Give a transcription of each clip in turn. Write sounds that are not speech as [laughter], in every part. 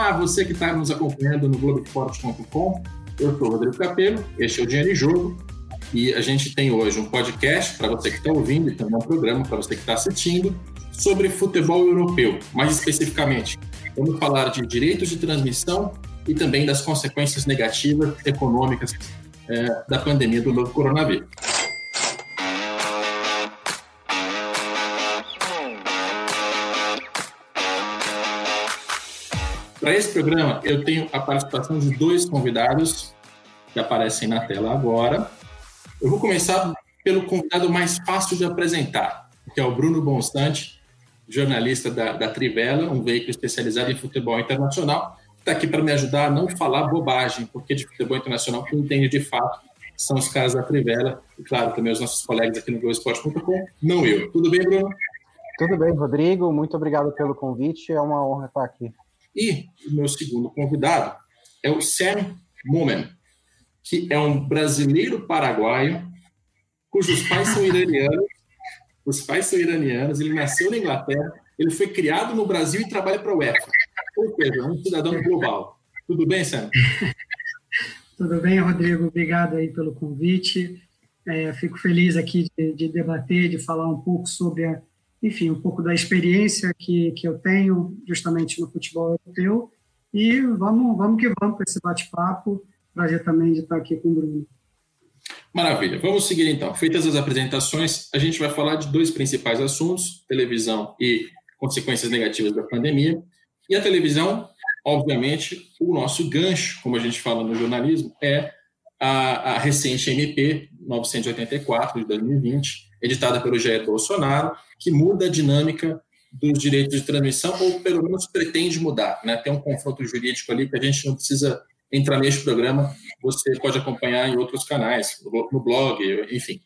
Olá, você que está nos acompanhando no Globoesporte.com. Eu sou o Rodrigo Capello, este é o Dinheiro em Jogo e a gente tem hoje um podcast para você que está ouvindo e também um programa para você que está assistindo sobre futebol europeu, mais especificamente. Vamos falar de direitos de transmissão e também das consequências negativas econômicas é, da pandemia do novo coronavírus. Para esse programa, eu tenho a participação de dois convidados que aparecem na tela agora. Eu vou começar pelo convidado mais fácil de apresentar, que é o Bruno Bonstante, jornalista da, da Trivela, um veículo especializado em futebol internacional, está aqui para me ajudar a não falar bobagem, porque de futebol internacional quem entende de fato são os caras da Trivela, e claro, também os nossos colegas aqui no Globoesporte.com, não eu. Tudo bem, Bruno? Tudo bem, Rodrigo. Muito obrigado pelo convite. É uma honra estar aqui. E o meu segundo convidado é o Sam Momen, que é um brasileiro paraguaio cujos pais são iranianos. Os pais são iranianos, ele nasceu na Inglaterra, ele foi criado no Brasil e trabalha para a UEFA. Ou seja, um cidadão global. Tudo bem, Sam? [laughs] Tudo bem, Rodrigo. Obrigado aí pelo convite. É, fico feliz aqui de, de, debater, de falar um pouco sobre a, enfim, um pouco da experiência que, que eu tenho justamente no futebol europeu. E vamos, vamos que vamos com esse bate-papo. Prazer também de estar aqui com o Bruno. Maravilha. Vamos seguir então. Feitas as apresentações, a gente vai falar de dois principais assuntos: televisão e consequências negativas da pandemia. E a televisão, obviamente, o nosso gancho, como a gente fala no jornalismo, é a, a recente MP 984 de 2020, editada pelo Jair Bolsonaro, que muda a dinâmica dos direitos de transmissão, ou pelo menos pretende mudar. Né? Tem um confronto jurídico ali que a gente não precisa entrar neste programa, você pode acompanhar em outros canais, no blog, enfim.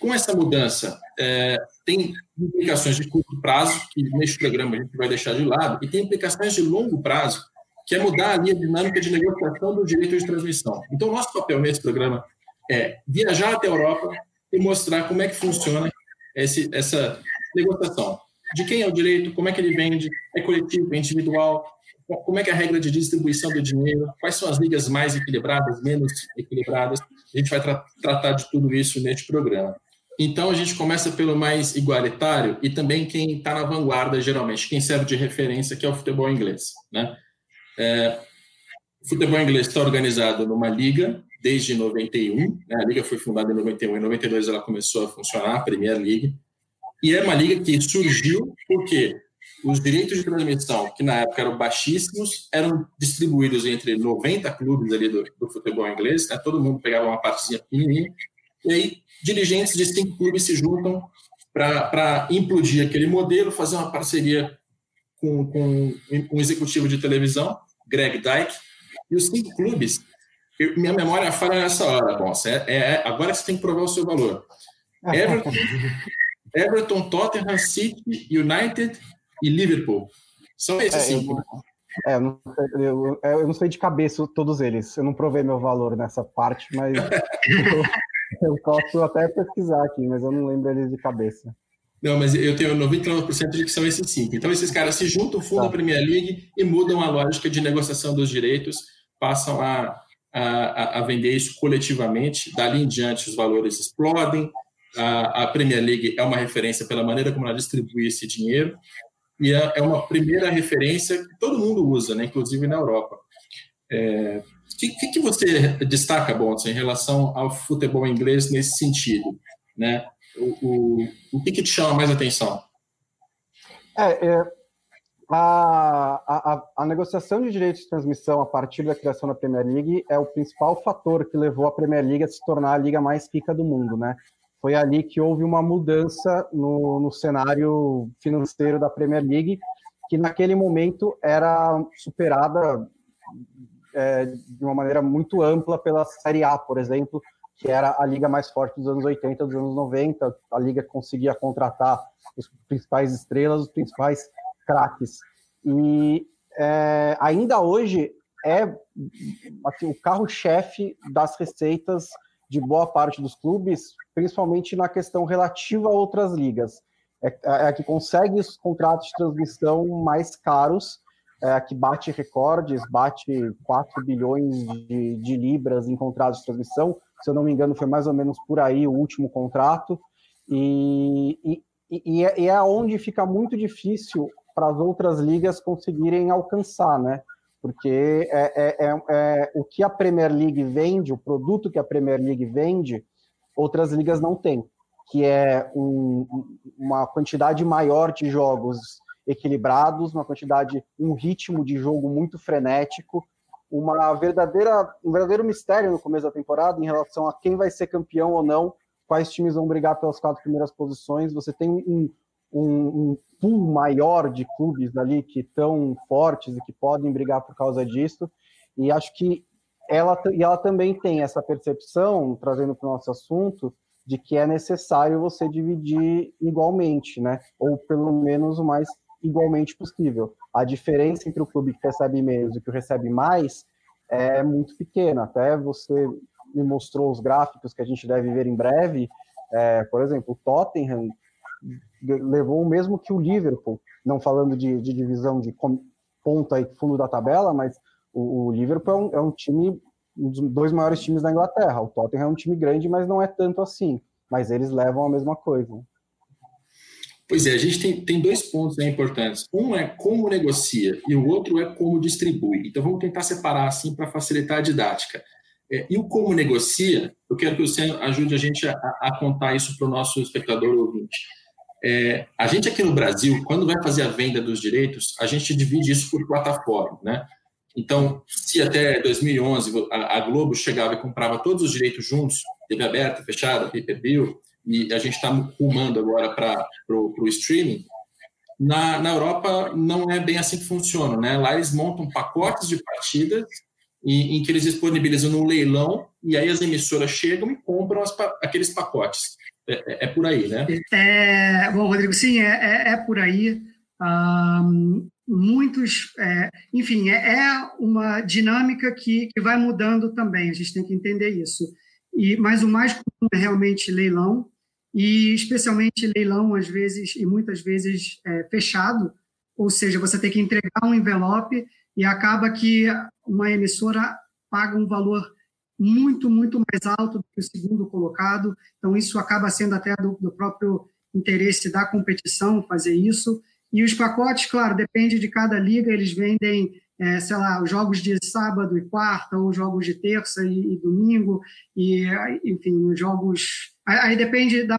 Com essa mudança, é, tem implicações de curto prazo, que neste programa a gente vai deixar de lado, e tem implicações de longo prazo, que é mudar ali a dinâmica de negociação do direito de transmissão. Então, nosso papel nesse programa é viajar até a Europa e mostrar como é que funciona esse, essa negociação. De quem é o direito, como é que ele vende, é coletivo, é individual, como é que é a regra de distribuição do dinheiro, quais são as ligas mais equilibradas, menos equilibradas. A gente vai tra tratar de tudo isso neste programa. Então, a gente começa pelo mais igualitário e também quem está na vanguarda, geralmente, quem serve de referência, que é o futebol inglês. Né? É, o futebol inglês está organizado numa liga desde 91. Né? A liga foi fundada em 91, em 92 ela começou a funcionar, a Premier League. E é uma liga que surgiu porque os direitos de transmissão, que na época eram baixíssimos, eram distribuídos entre 90 clubes ali do, do futebol inglês, né? todo mundo pegava uma partezinha pequenininha, e aí dirigentes de cinco clubes se juntam para implodir aquele modelo, fazer uma parceria com, com um executivo de televisão, Greg Dyke, e os cinco clubes, eu, minha memória falha nessa hora, bom, é, é, agora você tem que provar o seu valor. Everton, [laughs] Everton Tottenham City, United, e Liverpool. São esses é, cinco. É, eu não, eu, eu não, sei de cabeça todos eles. Eu não provei meu valor nessa parte, mas eu, [laughs] eu posso até pesquisar aqui, mas eu não lembro eles de cabeça. Não, mas eu tenho 99% de que são esses cinco. Então, esses caras se juntam, fundam tá. a Premier League e mudam a lógica de negociação dos direitos, passam a, a, a vender isso coletivamente. Dali em diante, os valores explodem. A, a Premier League é uma referência pela maneira como ela distribui esse dinheiro e é, é uma primeira referência que todo mundo usa, né, inclusive na Europa. É, o que, que, você destaca, Bonson, em relação ao futebol inglês nesse sentido? Né? O, o, o que, que te chama mais atenção? É, é a, a, a, negociação de direitos de transmissão a partir da criação da Premier League é o principal fator que levou a Premier League a se tornar a liga mais rica do mundo, né? foi ali que houve uma mudança no, no cenário financeiro da Premier League, que naquele momento era superada é, de uma maneira muito ampla pela Série A, por exemplo, que era a liga mais forte dos anos 80, dos anos 90. A liga conseguia contratar os principais estrelas, os principais craques. E é, ainda hoje é assim, o carro-chefe das receitas de boa parte dos clubes, principalmente na questão relativa a outras ligas. É, é a que consegue os contratos de transmissão mais caros é a que bate recordes, bate 4 bilhões de, de libras em contratos de transmissão. Se eu não me engano, foi mais ou menos por aí o último contrato. E, e, e, é, e é onde fica muito difícil para as outras ligas conseguirem alcançar, né? Porque é, é, é, é, o que a Premier League vende, o produto que a Premier League vende, outras ligas não têm, que é um, uma quantidade maior de jogos equilibrados, uma quantidade, um ritmo de jogo muito frenético, uma verdadeira, um verdadeiro mistério no começo da temporada em relação a quem vai ser campeão ou não, quais times vão brigar pelas quatro primeiras posições. Você tem um, um, um pool maior de clubes ali que estão fortes e que podem brigar por causa disso. E acho que ela, e ela também tem essa percepção, trazendo para o nosso assunto, de que é necessário você dividir igualmente, né? Ou pelo menos o mais igualmente possível. A diferença entre o clube que recebe menos e o que recebe mais é muito pequena. Até você me mostrou os gráficos que a gente deve ver em breve. É, por exemplo, o Tottenham levou o mesmo que o Liverpool, não falando de, de divisão de ponta e fundo da tabela, mas o, o Liverpool é um, é um, time, um dos dois maiores times da Inglaterra. O Tottenham é um time grande, mas não é tanto assim. Mas eles levam a mesma coisa. Pois é, a gente tem, tem dois pontos né, importantes. Um é como negocia e o outro é como distribui. Então vamos tentar separar assim para facilitar a didática. É, e o como negocia, eu quero que você ajude a gente a, a contar isso para o nosso espectador ouvinte. É, a gente aqui no Brasil, quando vai fazer a venda dos direitos, a gente divide isso por plataforma, né? Então, se até 2011 a, Globo chegava e comprava todos os direitos juntos, TV aberta, fechada, pay-per-view, e a gente está rumando agora para o streaming, na, na Europa não é bem assim que funciona, né? Lá eles montam pacotes de partidas em, em que eles disponibilizam no leilão e aí as emissoras chegam e compram as, aqueles pacotes. É, é, é, por aí, né? É, bom, Rodrigo, sim, é, é, é por aí. Um, muitos, é, enfim, é, uma dinâmica que, que vai mudando também, a gente tem que entender isso. E, mas o mais comum é realmente leilão, e especialmente leilão, às vezes, e muitas vezes fechado, ou seja, você tem que entregar um envelope e acaba que uma emissora paga um valor muito, muito mais alto do que o segundo colocado, então isso acaba sendo até do, do próprio interesse da competição fazer isso, e os pacotes, claro, depende de cada liga, eles vendem, é, sei lá, os jogos de sábado e quarta, ou jogos de terça e, e domingo, e, enfim, os jogos Aí depende da,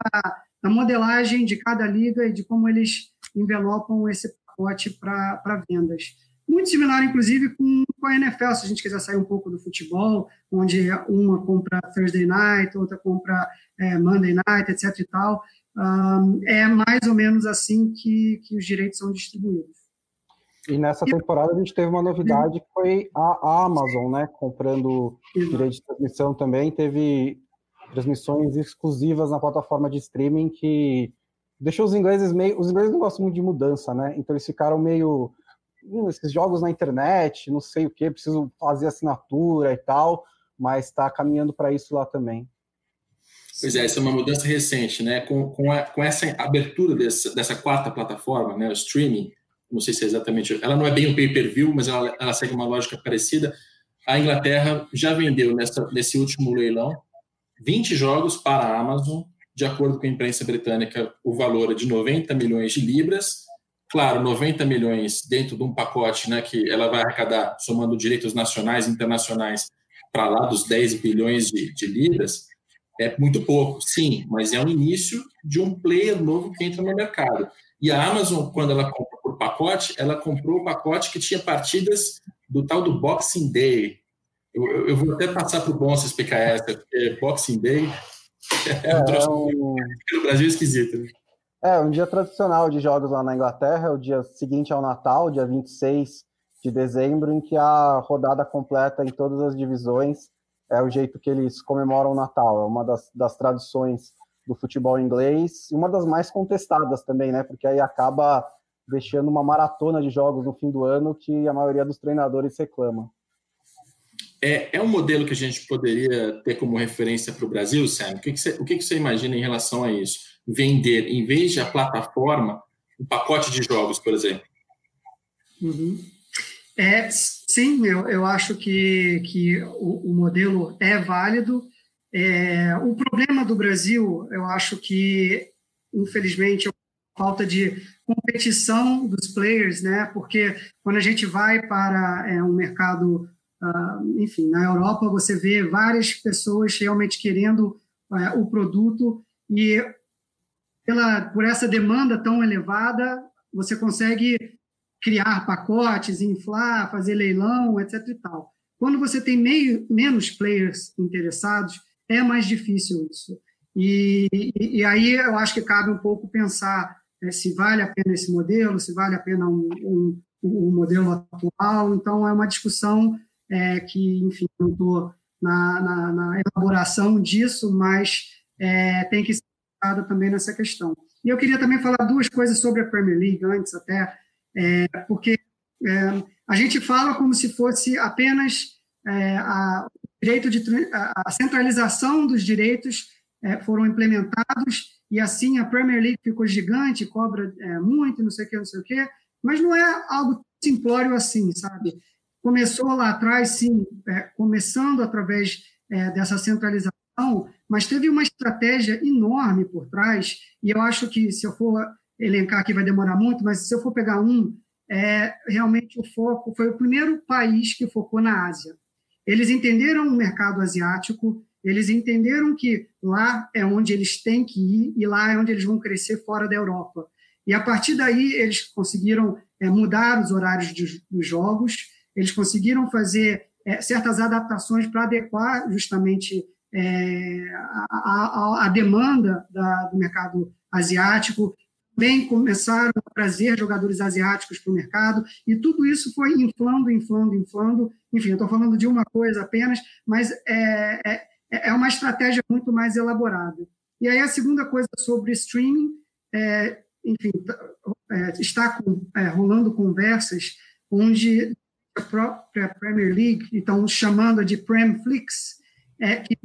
da modelagem de cada liga e de como eles envelopam esse pacote para vendas. Muito similar, inclusive, com, com a NFL, se a gente quiser sair um pouco do futebol, onde uma compra Thursday Night, outra compra é, Monday Night, etc. e tal. Um, é mais ou menos assim que, que os direitos são distribuídos. E nessa temporada a gente teve uma novidade que foi a Amazon, né? Comprando direito de transmissão também. Teve transmissões exclusivas na plataforma de streaming que deixou os ingleses meio. Os ingleses não gostam muito de mudança, né? Então eles ficaram meio. Hum, esses jogos na internet, não sei o que, preciso fazer assinatura e tal, mas está caminhando para isso lá também. Pois é, essa é uma mudança recente, né? Com, com, a, com essa abertura dessa, dessa quarta plataforma, né? O streaming, não sei se é exatamente. Ela não é bem um pay-per-view, mas ela, ela segue uma lógica parecida. A Inglaterra já vendeu nessa, nesse último leilão 20 jogos para a Amazon, de acordo com a imprensa britânica, o valor é de 90 milhões de libras. Claro, 90 milhões dentro de um pacote né, que ela vai arrecadar, somando direitos nacionais e internacionais, para lá dos 10 bilhões de, de libras, é muito pouco, sim, mas é o início de um player novo que entra no mercado. E a Amazon, quando ela comprou por pacote, ela comprou o pacote que tinha partidas do tal do Boxing Day, eu, eu vou até passar para o Bonsa explicar essa, porque Boxing Day [laughs] é, um troço um... [laughs] no Brasil é esquisito. Né? É, um dia tradicional de jogos lá na Inglaterra, é o dia seguinte ao Natal, dia 26 de dezembro, em que a rodada completa em todas as divisões é o jeito que eles comemoram o Natal. É uma das, das tradições do futebol inglês e uma das mais contestadas também, né? Porque aí acaba deixando uma maratona de jogos no fim do ano que a maioria dos treinadores reclama. É, é um modelo que a gente poderia ter como referência para o Brasil, Sam? O que, que, você, o que, que você imagina em relação a isso? Vender, em vez de a plataforma, um pacote de jogos, por exemplo? Uhum. É, sim, eu, eu acho que, que o, o modelo é válido. É, o problema do Brasil, eu acho que, infelizmente, é a falta de competição dos players, né? Porque quando a gente vai para é, um mercado, uh, enfim, na Europa, você vê várias pessoas realmente querendo uh, o produto e pela, por essa demanda tão elevada, você consegue criar pacotes, inflar, fazer leilão, etc. E tal. Quando você tem meio, menos players interessados, é mais difícil isso. E, e, e aí eu acho que cabe um pouco pensar é, se vale a pena esse modelo, se vale a pena um, um, um modelo atual. Então, é uma discussão é, que, enfim, não estou na, na, na, elaboração disso, mas é, tem que ser também nessa questão. E eu queria também falar duas coisas sobre a Premier League antes, até, é, porque é, a gente fala como se fosse apenas é, a, direito de, a centralização dos direitos é, foram implementados e assim a Premier League ficou gigante, cobra é, muito, não sei o que, não sei o que, mas não é algo simplório assim, sabe? Começou lá atrás, sim, é, começando através dessa centralização, mas teve uma estratégia enorme por trás, e eu acho que se eu for elencar aqui vai demorar muito, mas se eu for pegar um, é, realmente o foco foi o primeiro país que focou na Ásia. Eles entenderam o mercado asiático, eles entenderam que lá é onde eles têm que ir e lá é onde eles vão crescer fora da Europa. E a partir daí eles conseguiram é, mudar os horários de, dos jogos, eles conseguiram fazer é, certas adaptações para adequar justamente é, a, a, a, demanda da, do mercado asiático, também começaram a trazer jogadores asiáticos para o mercado, e tudo isso foi inflando, inflando, inflando. Enfim, eu estou falando de uma coisa apenas, mas é, é, é, uma estratégia muito mais elaborada. E aí a segunda coisa sobre streaming, é, enfim, é, está com, é, rolando conversas onde a própria Premier League, então chamando de Premflix, é, que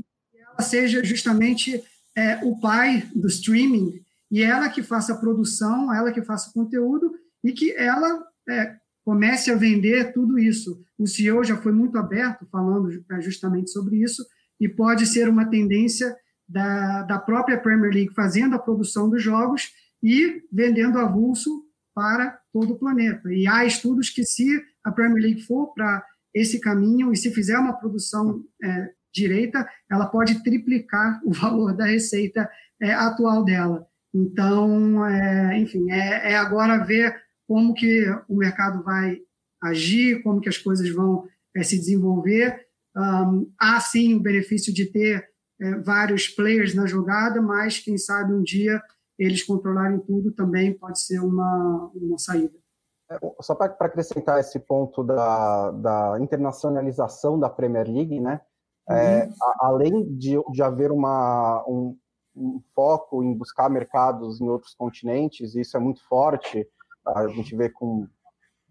seja justamente é, o pai do streaming e ela que faça a produção, ela que faça o conteúdo e que ela é, comece a vender tudo isso. O CEO já foi muito aberto falando é, justamente sobre isso e pode ser uma tendência da, da própria Premier League fazendo a produção dos jogos e vendendo avulso para todo o planeta. E há estudos que se a Premier League for para esse caminho e se fizer uma produção é, direita, ela pode triplicar o [laughs] valor da receita é, atual dela. Então, é, enfim, é, é, agora ver como que o mercado vai agir, como que as coisas vão é, se desenvolver. Um, há sim o benefício de ter é, vários players na jogada, mas quem sabe um dia eles controlarem tudo também pode ser uma, uma saída. É, só para acrescentar esse ponto da, da internacionalização da Premier League, né? É, uhum. a, além de, de haver uma, um, um, foco em buscar mercados em outros continentes, e isso é muito forte, a gente vê com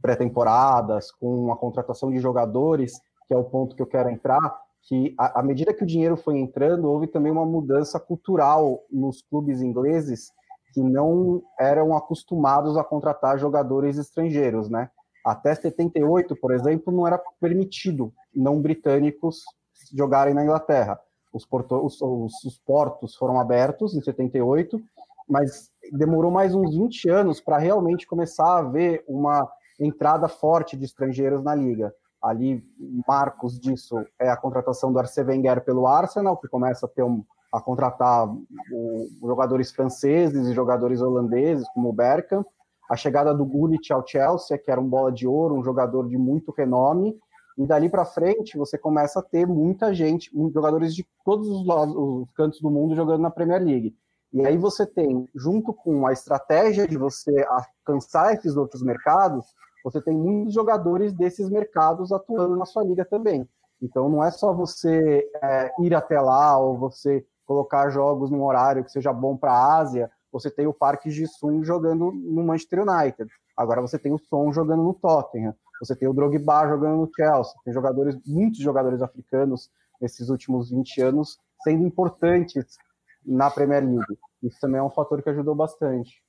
pré-temporadas, com a contratação de jogadores, que é o ponto que eu quero entrar, que à medida que o dinheiro foi entrando, houve também uma mudança cultural nos clubes ingleses que não eram acostumados a contratar jogadores estrangeiros, né? Até 78, por exemplo, não era permitido não britânicos jogarem na Inglaterra. Os, porto, os, os, os portos foram abertos em 78, mas demorou mais uns 20 anos para realmente começar a haver uma entrada forte de estrangeiros na liga. Ali, marcos disso é a contratação do Arsene Wenger pelo Arsenal, que começa a ter um, a contratar o, jogadores franceses e jogadores holandeses, como o Bergkamp. A chegada do Gullit ao Chelsea, que era um bola de ouro, um jogador de muito renome, e dali para frente você começa a ter muita gente, jogadores de todos os, lados, os cantos do mundo jogando na Premier League. E aí você tem, junto com a estratégia de você alcançar esses outros mercados, você tem muitos jogadores desses mercados atuando na sua liga também. Então não é só você é, ir até lá ou você colocar jogos num horário que seja bom para a Ásia. Você tem o Parque de Sun jogando no Manchester United. Agora você tem o Son jogando no Tottenham. Você tem o Drogba jogando no Chelsea, tem jogadores, muitos jogadores africanos nesses últimos 20 anos sendo importantes na Premier League. Isso também é um fator que ajudou bastante.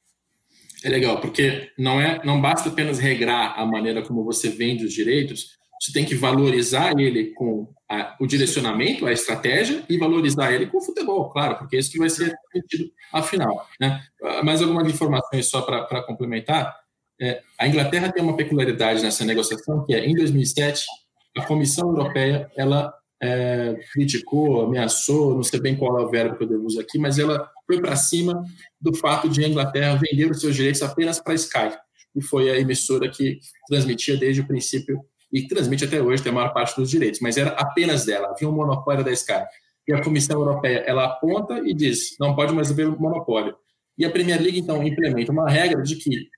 É legal, porque não é, não basta apenas regrar a maneira como você vende os direitos, você tem que valorizar ele com a, o direcionamento, a estratégia e valorizar ele com o futebol, claro, porque é isso que vai ser repetido afinal. Né? Ah, mais algumas informações só para complementar. É, a Inglaterra tem uma peculiaridade nessa negociação, que é, em 2007, a Comissão Europeia, ela é, criticou, ameaçou, não sei bem qual é o verbo que eu devo usar aqui, mas ela foi para cima do fato de a Inglaterra vender os seus direitos apenas para a Sky, e foi a emissora que transmitia desde o princípio e transmite até hoje, tem a maior parte dos direitos, mas era apenas dela, havia um monopólio da Sky. E a Comissão Europeia, ela aponta e diz, não pode mais haver monopólio. E a Premier League, então, implementa uma regra de que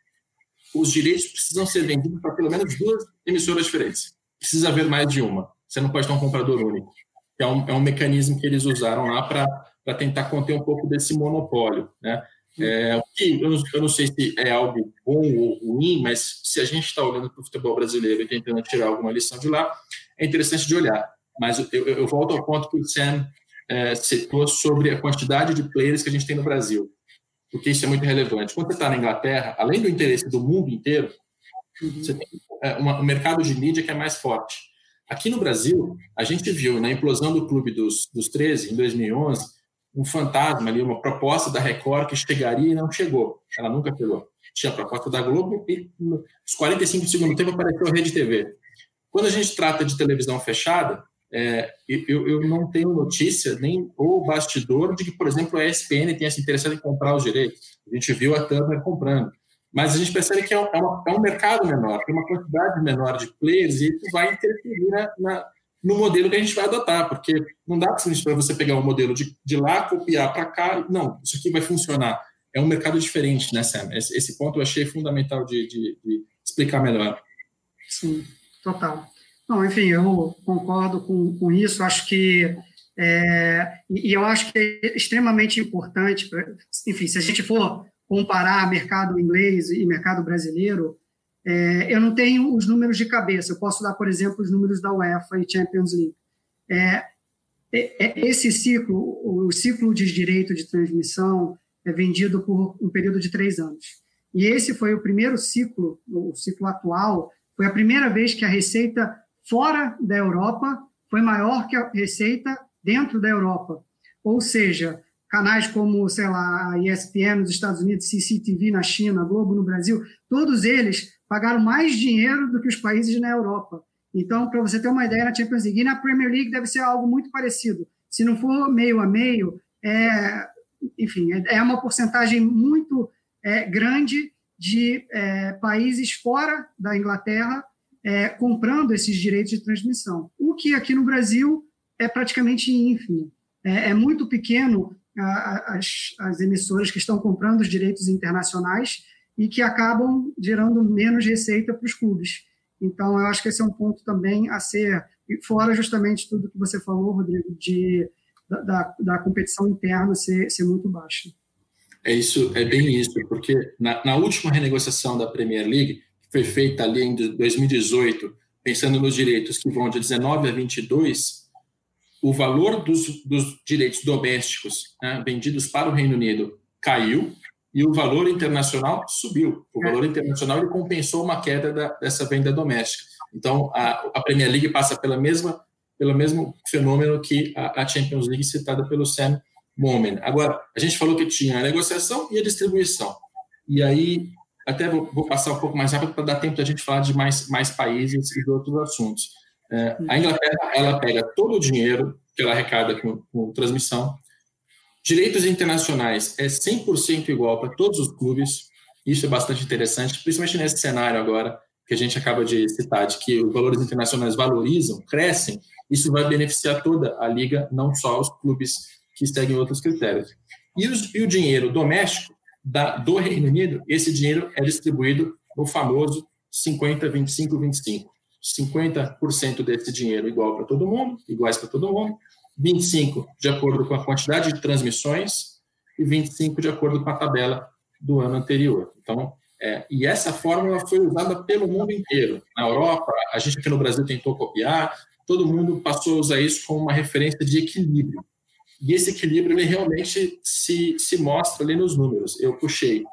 os direitos precisam ser vendidos para pelo menos duas emissoras diferentes. Precisa haver mais de uma. Você não pode ter um comprador único. É um, é um mecanismo que eles usaram lá para tentar conter um pouco desse monopólio. Né? É, eu, não, eu não sei se é algo bom ou ruim, mas se a gente está olhando para o futebol brasileiro e tentando tirar alguma lição de lá, é interessante de olhar. Mas eu, eu volto ao ponto que o Sam é, citou sobre a quantidade de players que a gente tem no Brasil, porque isso é muito relevante. Quando você está na Inglaterra, além do interesse do mundo inteiro, uhum. você tem é, uma, um mercado de mídia que é mais forte. Aqui no Brasil, a gente viu na implosão do Clube dos, dos 13, em 2011, um fantasma ali, uma proposta da Record que chegaria e não chegou. Ela nunca chegou. Tinha a proposta da Globo e nos 45 segundos tempo apareceu a Rede TV. Quando a gente trata de televisão fechada, é, eu, eu, não tenho notícia nem o bastidor de que, por exemplo, a ESPN tenha se interessado em comprar os direitos. A gente viu a Turner comprando. Mas a gente percebe que é um, é, uma, é um mercado menor, tem uma quantidade menor de players e isso vai interferir na, na no modelo que a gente vai adotar, porque não dá para você pegar o um modelo de, de lá, copiar para cá, não, isso aqui vai funcionar. É um mercado diferente, né, Sam? Esse, esse ponto eu achei fundamental de, de, de, explicar melhor. Sim, total. Não, enfim, eu concordo com, com isso, acho que é, e eu acho que é extremamente importante, enfim, se a gente for comparar mercado inglês e mercado brasileiro, é, eu não tenho os números de cabeça, eu posso dar, por exemplo, os números da UEFA e Champions League. É, é, é, esse ciclo, o ciclo de direito de transmissão, é vendido por um período de três anos. E esse foi o primeiro ciclo, o ciclo atual, foi a primeira vez que a receita fora da Europa foi maior que a receita dentro da Europa. Ou seja, canais como, sei lá, a ESPN nos Estados Unidos, CCTV na China, Globo no Brasil, todos eles pagaram mais dinheiro do que os países na Europa. Então, para você ter uma ideia, na Champions League e na Premier League deve ser algo muito parecido. Se não for meio a meio, é, enfim, é, é uma porcentagem muito é, grande de é, países fora da Inglaterra é, comprando esses direitos de transmissão. O que aqui no Brasil é praticamente ínfimo. É, é muito pequeno a, as, as emissoras que estão comprando os direitos internacionais e que acabam gerando menos receita para os clubes. Então, eu acho que esse é um ponto também a ser, fora justamente tudo que você falou, Rodrigo, de, da, da competição interna ser, ser muito baixa. É isso, é bem isso, porque na, na, última renegociação da Premier League, foi feita ali em 2018, pensando nos direitos que vão de 19 a 22, o valor dos, dos direitos domésticos né, vendidos para o Reino Unido caiu, e o valor internacional subiu. O valor internacional ele compensou uma queda da, dessa venda doméstica. Então, a, a, Premier League passa pela mesma, pelo mesmo fenômeno que a, a Champions League citada pelo Sam Momen. Agora, a gente falou que tinha a negociação e a distribuição. E aí, até vou, vou passar um pouco mais rápido para dar tempo da gente falar de mais, mais países e de outros assuntos. É, a Inglaterra, ela pega todo o dinheiro que ela arrecada com, com transmissão, Direitos internacionais é 100% igual para todos os clubes. Isso é bastante interessante, principalmente nesse cenário agora que a gente acaba de citar, de que os valores internacionais valorizam, crescem. Isso vai beneficiar toda a liga, não só os clubes que seguem outros critérios. E, os, e o dinheiro doméstico da, do Reino Unido, esse dinheiro é distribuído no famoso 50, 25, 25. 50% desse dinheiro igual para todo mundo, iguais para todo mundo, 25 de acordo com a quantidade de transmissões e 25 de acordo com a tabela do ano anterior. Então, é, e essa fórmula foi usada pelo mundo inteiro. Na Europa, a gente aqui no Brasil tentou copiar, todo mundo passou a usar isso como uma referência de equilíbrio. E esse equilíbrio ele realmente se, se mostra ali nos números. Eu puxei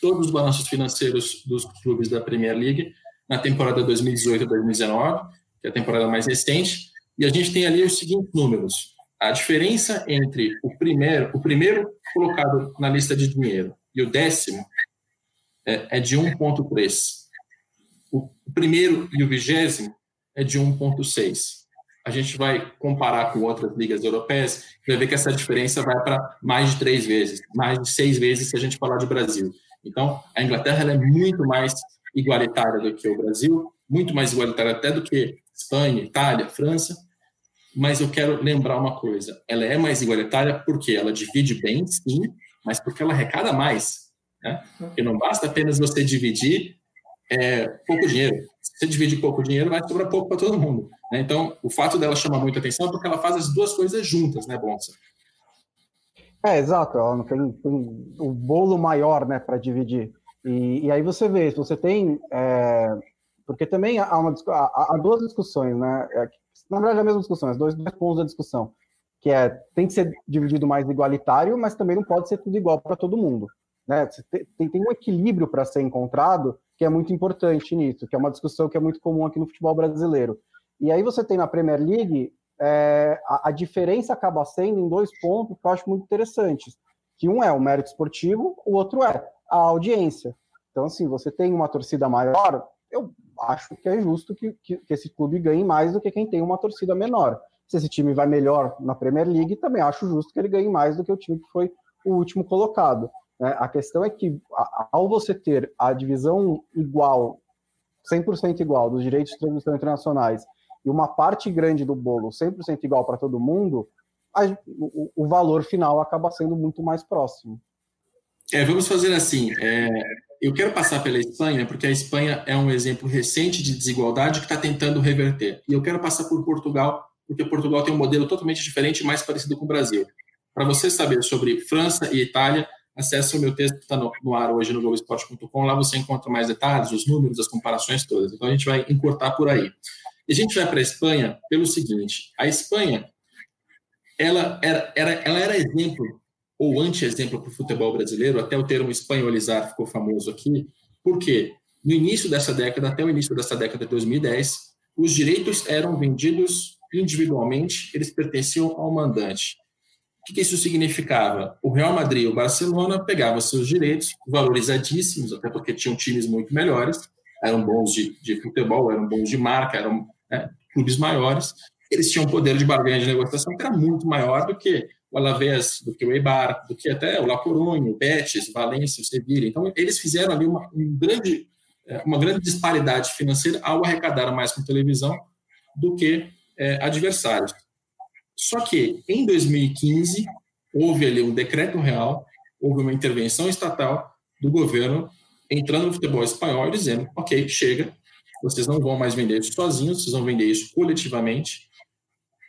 todos os balanços financeiros dos clubes da Premier League na temporada 2018-2019, que é a temporada mais recente, e a gente tem ali os seguintes números. A diferença entre o primeiro, o primeiro colocado na lista de dinheiro e o décimo é, é de 1,3. O primeiro e o vigésimo é de 1,6. A gente vai comparar com outras ligas europeias, vai ver que essa diferença vai para mais de três vezes, mais de seis vezes se a gente falar de Brasil. Então, a Inglaterra é muito mais igualitária do que o Brasil, muito mais igualitária até do que Espanha, Itália, França. Mas eu quero lembrar uma coisa: ela é mais igualitária porque ela divide bem, sim, mas porque ela arrecada mais. Né? Porque não basta apenas você dividir é, pouco dinheiro. Se dividir pouco dinheiro, vai sobrar pouco para todo mundo. Né? Então, o fato dela chamar muita atenção é porque ela faz as duas coisas juntas, né, Bonsa? É, exato. Ela não tem, o bolo maior né, para dividir. E, e, aí você vê, se você tem. É, porque também há, uma, há, há duas discussões, né? É, na verdade, é a mesma discussão, os dois, dois pontos da discussão. Que é, tem que ser dividido mais igualitário, mas também não pode ser tudo igual para todo mundo. Né? Tem, tem um equilíbrio para ser encontrado que é muito importante nisso, que é uma discussão que é muito comum aqui no futebol brasileiro. E aí você tem na Premier League, é, a, a, diferença acaba sendo em dois pontos que eu acho muito interessantes. Que um é o mérito esportivo, o outro é a audiência. Então, assim, você tem uma torcida maior, eu acho que é justo que, que, que esse clube ganhe mais do que quem tem uma torcida menor. Se esse time vai melhor na Premier League, também acho justo que ele ganhe mais do que o time que foi o último colocado. Né? A questão é que, ao você ter a divisão igual, 100% igual, dos direitos de transmissão internacionais, e uma parte grande do bolo 100% igual para todo mundo, a, o, o, valor final acaba sendo muito mais próximo. É, vamos fazer assim. É, eu quero passar pela Espanha, porque a Espanha é um exemplo recente de desigualdade que está tentando reverter. E eu quero passar por Portugal, porque Portugal tem um modelo totalmente diferente mais parecido com o Brasil. Para você saber sobre França e Itália, acesse o meu texto que está no, no, ar hoje no Globoesporte.com. Lá você encontra mais detalhes, os números, as comparações todas. Então a gente vai encurtar por aí. E a gente vai para a Espanha pelo seguinte: a Espanha ela era, era, ela era exemplo ou anti-exemplo para o futebol brasileiro, até o termo espanholizar ficou famoso aqui, porque no início dessa década, até o início dessa década de 2010, os direitos eram vendidos individualmente, eles pertenciam ao mandante. O que, isso significava? O Real Madrid e o Barcelona pegavam seus direitos, valorizadíssimos, até porque tinham times muito melhores, eram bons de, de futebol, eram bons de marca, eram né, clubes maiores, eles tinham poder de barganha de negociação que era muito maior do que o Alavés, do que o Eibar, do que até o La Coruña, o Betis, o Valência, o Sevilla. Então, eles fizeram ali uma, um grande, é, uma grande disparidade financeira ao arrecadar mais com televisão do que é, adversários. Só que, em 2015, houve ali um decreto real, houve uma intervenção estatal do governo entrando no futebol espanhol e dizendo: ok, chega, vocês não vão mais vender isso sozinhos, vocês vão vender isso coletivamente.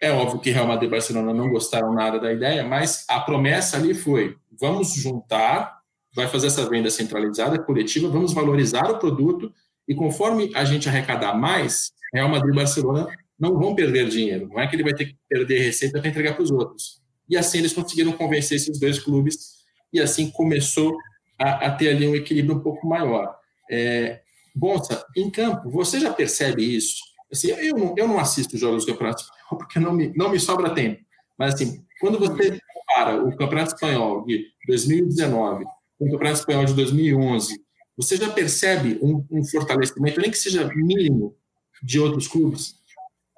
É óbvio que Real Madrid e Barcelona não gostaram nada da ideia, mas a promessa ali foi: vamos juntar, vai fazer essa venda centralizada, coletiva, vamos valorizar o produto e conforme a gente arrecadar mais, Real Madrid e Barcelona não vão perder dinheiro. Não é que ele vai ter que perder receita para entregar para os outros. E assim eles conseguiram convencer esses dois clubes e assim começou a, a ter ali um equilíbrio um pouco maior. É, Bonsa, em campo, você já percebe isso? Assim, eu, não, eu não assisto jogos do Campeonato Espanhol porque não me, não me sobra tempo. Mas, assim, quando você compara o Campeonato Espanhol de 2019 com o Campeonato Espanhol de 2011, você já percebe um, um fortalecimento, nem que seja mínimo, de outros clubes?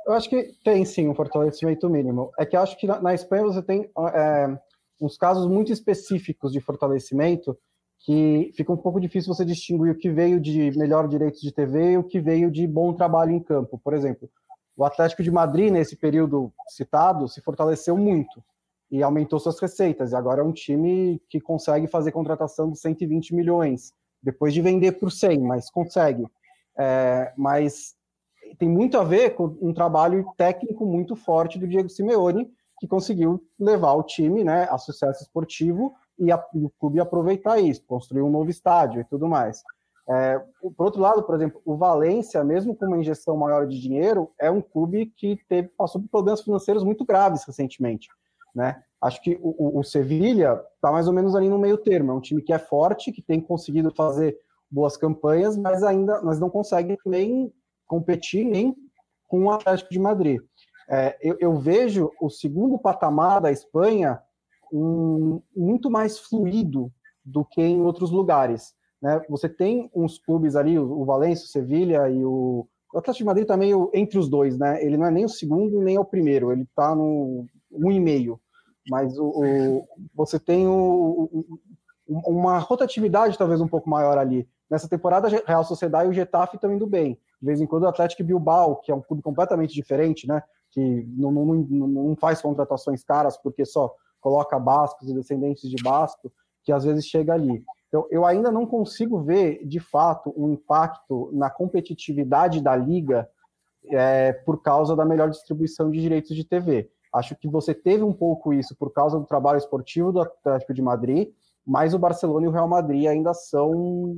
Eu acho que tem sim um fortalecimento mínimo. É que acho que na, na Espanha você tem é, uns casos muito específicos de fortalecimento que fica um pouco difícil você distinguir o que veio de melhor direitos de TV e o que veio de bom trabalho em campo. Por exemplo, o Atlético de Madrid, nesse período citado, se fortaleceu muito e aumentou suas receitas. E agora é um time que consegue fazer contratação de 120 milhões, depois de vender por 100, mas consegue. É, mas tem muito a ver com um trabalho técnico muito forte do Diego Simeone, que conseguiu levar o time né, a sucesso esportivo e, a, e o clube aproveitar isso, construir um novo estádio e tudo mais. É, por outro lado, por exemplo, o Valência, mesmo com uma injeção maior de dinheiro, é um clube que teve, passou por problemas financeiros muito graves recentemente. Né? Acho que o, o, Sevilha está mais ou menos ali no meio termo. É um time que é forte, que tem conseguido fazer boas campanhas, mas ainda nós não consegue nem competir nem com o Atlético de Madrid. É, eu, eu, vejo o segundo patamar da Espanha um, muito mais fluido do que em outros lugares. Né? Você tem uns clubes ali, o, o Valência, o Sevilha e o, o Atlético de Madrid também entre os dois, né? Ele não é nem o segundo nem é o primeiro, ele está no um e meio. Mas o, o você tem o, uma rotatividade talvez um pouco maior ali. Nessa temporada, Real Sociedade e o Getafe estão indo bem. De vez em quando o Atlético Bilbao, que é um clube completamente diferente, né? Que não, não, não faz contratações caras porque só coloca bascos e descendentes de basco, que às vezes chega ali. Então, eu ainda não consigo ver, de fato, um impacto na competitividade da liga é, por causa da melhor distribuição de direitos de TV. Acho que você teve um pouco isso por causa do trabalho esportivo do Atlético de Madrid, mas o Barcelona e o Real Madrid ainda são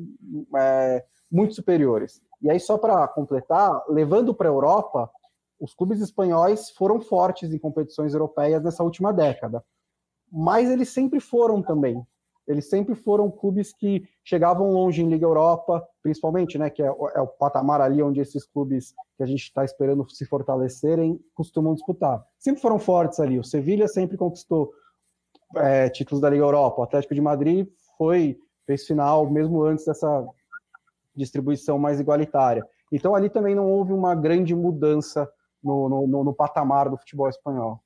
é, muito superiores. E aí, só para completar, levando para a Europa, os clubes espanhóis foram fortes em competições europeias nessa última década, mas eles sempre foram também. Eles sempre foram clubes que chegavam longe em Liga Europa, principalmente, né, que é, é o patamar ali onde esses clubes que a gente está esperando se fortalecerem costumam disputar. Sempre foram fortes ali. O Sevilha sempre conquistou é, títulos da Liga Europa. O Atlético de Madrid foi fez final mesmo antes dessa distribuição mais igualitária. Então ali também não houve uma grande mudança no, no, no patamar do futebol espanhol.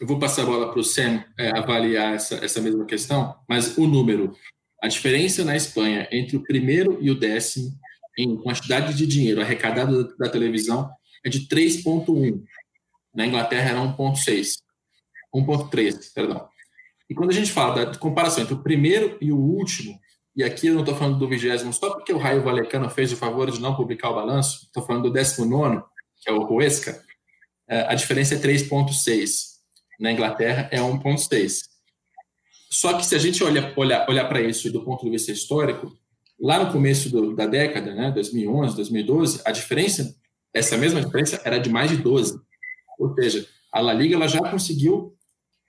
Eu vou passar a bola para o Sam é, avaliar essa, essa mesma questão, mas o número, a diferença na Espanha entre o primeiro e o décimo em quantidade de dinheiro arrecadado da, da televisão é de 3,1. Na Inglaterra era 1,6. 1,3, perdão. E quando a gente fala da comparação entre o primeiro e o último, e aqui eu não estou falando do vigésimo só porque o Raio Valecano fez o favor de não publicar o balanço, estou falando do décimo nono, que é o Ruesca, é, a diferença é 3,6 na Inglaterra é 1,6. Só que se a gente olha, olhar, olhar para isso do ponto de vista histórico, lá no começo do, da década, né, 2011, 2012, a diferença, essa mesma diferença era de mais de 12. Ou seja, a La Liga ela já conseguiu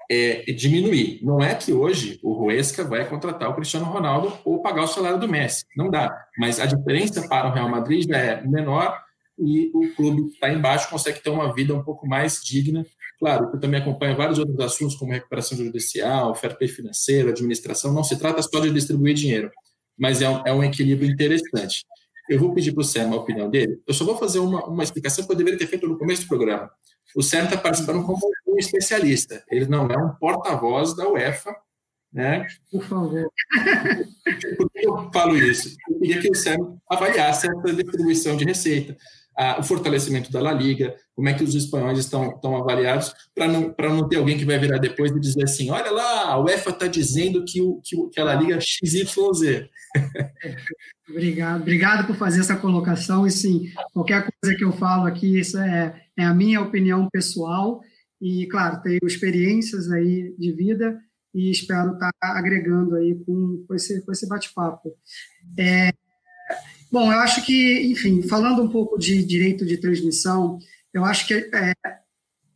é, diminuir. Não é que hoje o Ruesca vai contratar o Cristiano Ronaldo ou pagar o salário do Messi. Não dá. Mas a diferença para o Real Madrid já é menor e o clube que está embaixo consegue ter uma vida um pouco mais digna Claro, eu também acompanho vários outros assuntos, como recuperação judicial, fair play financeiro, administração. Não se trata só de distribuir dinheiro, mas é um, é um equilíbrio interessante. Eu vou pedir para o Sam a opinião dele. Eu só vou fazer uma, uma explicação que eu deveria ter feito no começo do programa. O Sam está participando como um especialista. Ele não é um porta-voz da UEFA, né? Por favor. [laughs] Por que eu falo isso? Eu queria que o Sam avaliasse essa distribuição de receita o fortalecimento da La Liga, como é que os espanhóis estão, estão avaliados, para não, não ter alguém que vai virar depois e dizer assim, olha lá, a UEFA está dizendo que, o, que, que a La Liga é XYZ. [laughs] Obrigado, obrigado por fazer essa colocação, e sim, qualquer coisa que eu falo aqui, isso é, é a minha opinião pessoal, e claro, tenho experiências aí de vida, e espero estar tá agregando aí com, com esse, com esse bate-papo. É, Bom, eu acho que, enfim, falando um pouco de direito de transmissão, eu acho que, é,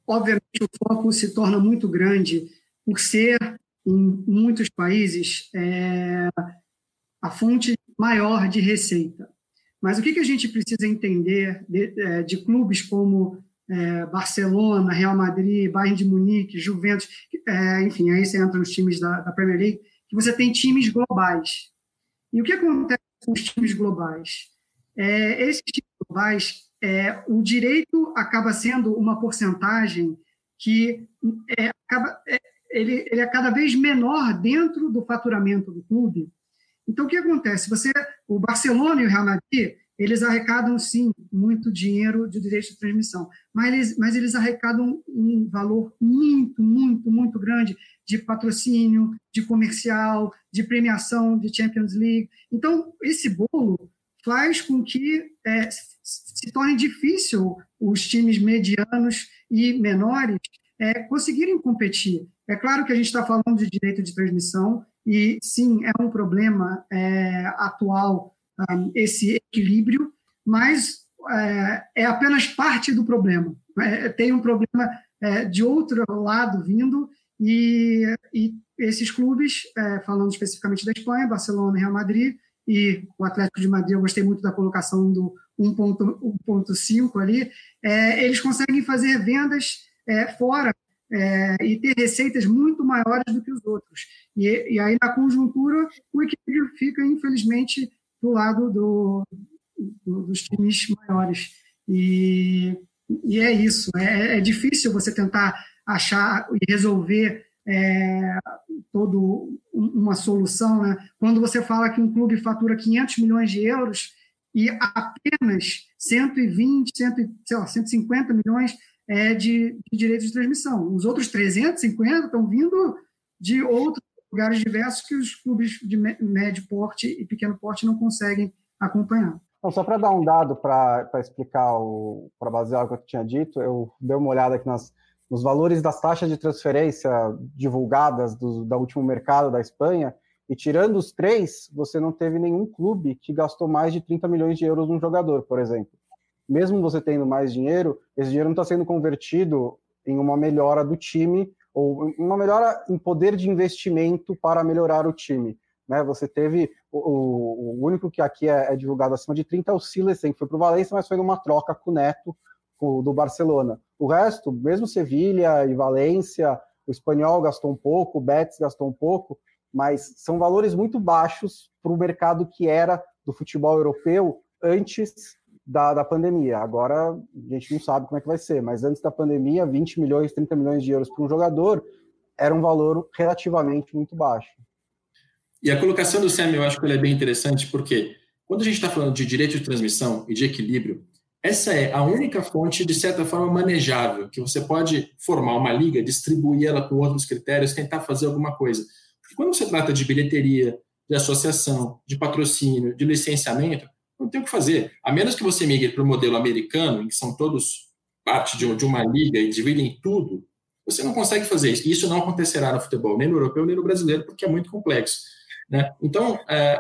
obviamente, o foco se torna muito grande por ser, em muitos países, é, a fonte maior de receita. Mas o que, que a gente precisa entender de, é, de clubes como é, Barcelona, Real Madrid, Bayern de Munique, Juventus, é, enfim, aí você entra nos times da, da Premier League, que você tem times globais. E o que acontece com os times globais. É, esses times globais, é, o direito acaba sendo uma porcentagem que é, acaba, é, ele, ele é cada vez menor dentro do faturamento do clube. Então, o que acontece? Você, o Barcelona e o Real Madrid, eles arrecadam, sim, muito dinheiro de direito de transmissão, mas eles, mas eles arrecadam um valor muito, muito, muito grande de patrocínio, de comercial, de premiação de Champions League. Então, esse bolo faz com que é, se torne difícil os times medianos e menores é, conseguirem competir. É claro que a gente está falando de direito de transmissão, e sim, é um problema é, atual um, esse equilíbrio, mas é, é, apenas parte do problema. É, tem um problema é, de outro lado vindo, e, e esses clubes, é, falando especificamente da Espanha, Barcelona Real Madrid, e o Atlético de Madrid, eu gostei muito da colocação do 1.5 ali, é, eles conseguem fazer vendas é, fora é, e ter receitas muito maiores do que os outros. E, e aí, na conjuntura, o equilíbrio fica, infelizmente, do lado do, do, dos times maiores. E, e é isso. É, é, difícil você tentar achar e resolver é, todo uma solução. Né? Quando você fala que um clube fatura 500 milhões de euros e apenas 120, 100, sei lá, 150 milhões é, de, de direitos de transmissão. Os outros 350 estão vindo de outros lugares diversos que os clubes de médio porte e pequeno porte não conseguem acompanhar. Só para dar um dado para explicar, para basear o que eu tinha dito, eu dei uma olhada aqui nas, nos valores das taxas de transferência divulgadas do da último mercado da Espanha, e tirando os três, você não teve nenhum clube que gastou mais de 30 milhões de euros num jogador, por exemplo. Mesmo você tendo mais dinheiro, esse dinheiro não está sendo convertido em uma melhora do time ou uma melhora em poder de investimento para melhorar o time. Né? Você teve o, o único que aqui é, é, divulgado acima de 30 é o Silesen, que foi para o Valência, mas foi numa troca com o Neto do Barcelona. O resto, mesmo Sevilha e Valência, o espanhol gastou um pouco, o Betis gastou um pouco, mas são valores muito baixos para o mercado que era do futebol europeu antes da, da pandemia. Agora a gente não sabe como é que vai ser, mas antes da pandemia, 20 milhões, 30 milhões de euros para um jogador era um valor relativamente muito baixo. E a colocação do Sam eu acho que ele é bem interessante, porque quando a gente está falando de direito de transmissão e de equilíbrio, essa é a única fonte, de certa forma, manejável, que você pode formar uma liga, distribuir ela com outros critérios, tentar fazer alguma coisa. Porque quando você trata de bilheteria, de associação, de patrocínio, de licenciamento, não tem o que fazer. A menos que você migre para o modelo americano, em que são todos parte de, uma liga e dividem tudo, você não consegue fazer isso. Isso não acontecerá no futebol, nem no europeu, nem no brasileiro, porque é muito complexo. Né? Então, é,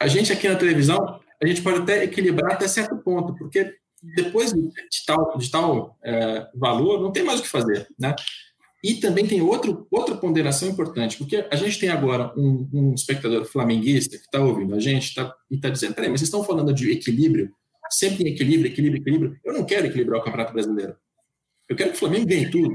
a gente aqui na televisão, a gente pode até equilibrar até certo ponto, porque depois de tal, de tal é, valor, não tem mais o que fazer. Né? E também tem outro, outra ponderação importante, porque a gente tem agora um, um espectador flamenguista que está ouvindo a gente tá, e está dizendo: peraí, mas vocês estão falando de equilíbrio? Sempre em equilíbrio, equilíbrio, equilíbrio. Eu não quero equilibrar o Campeonato Brasileiro. Eu quero que o Flamengo ganhe tudo.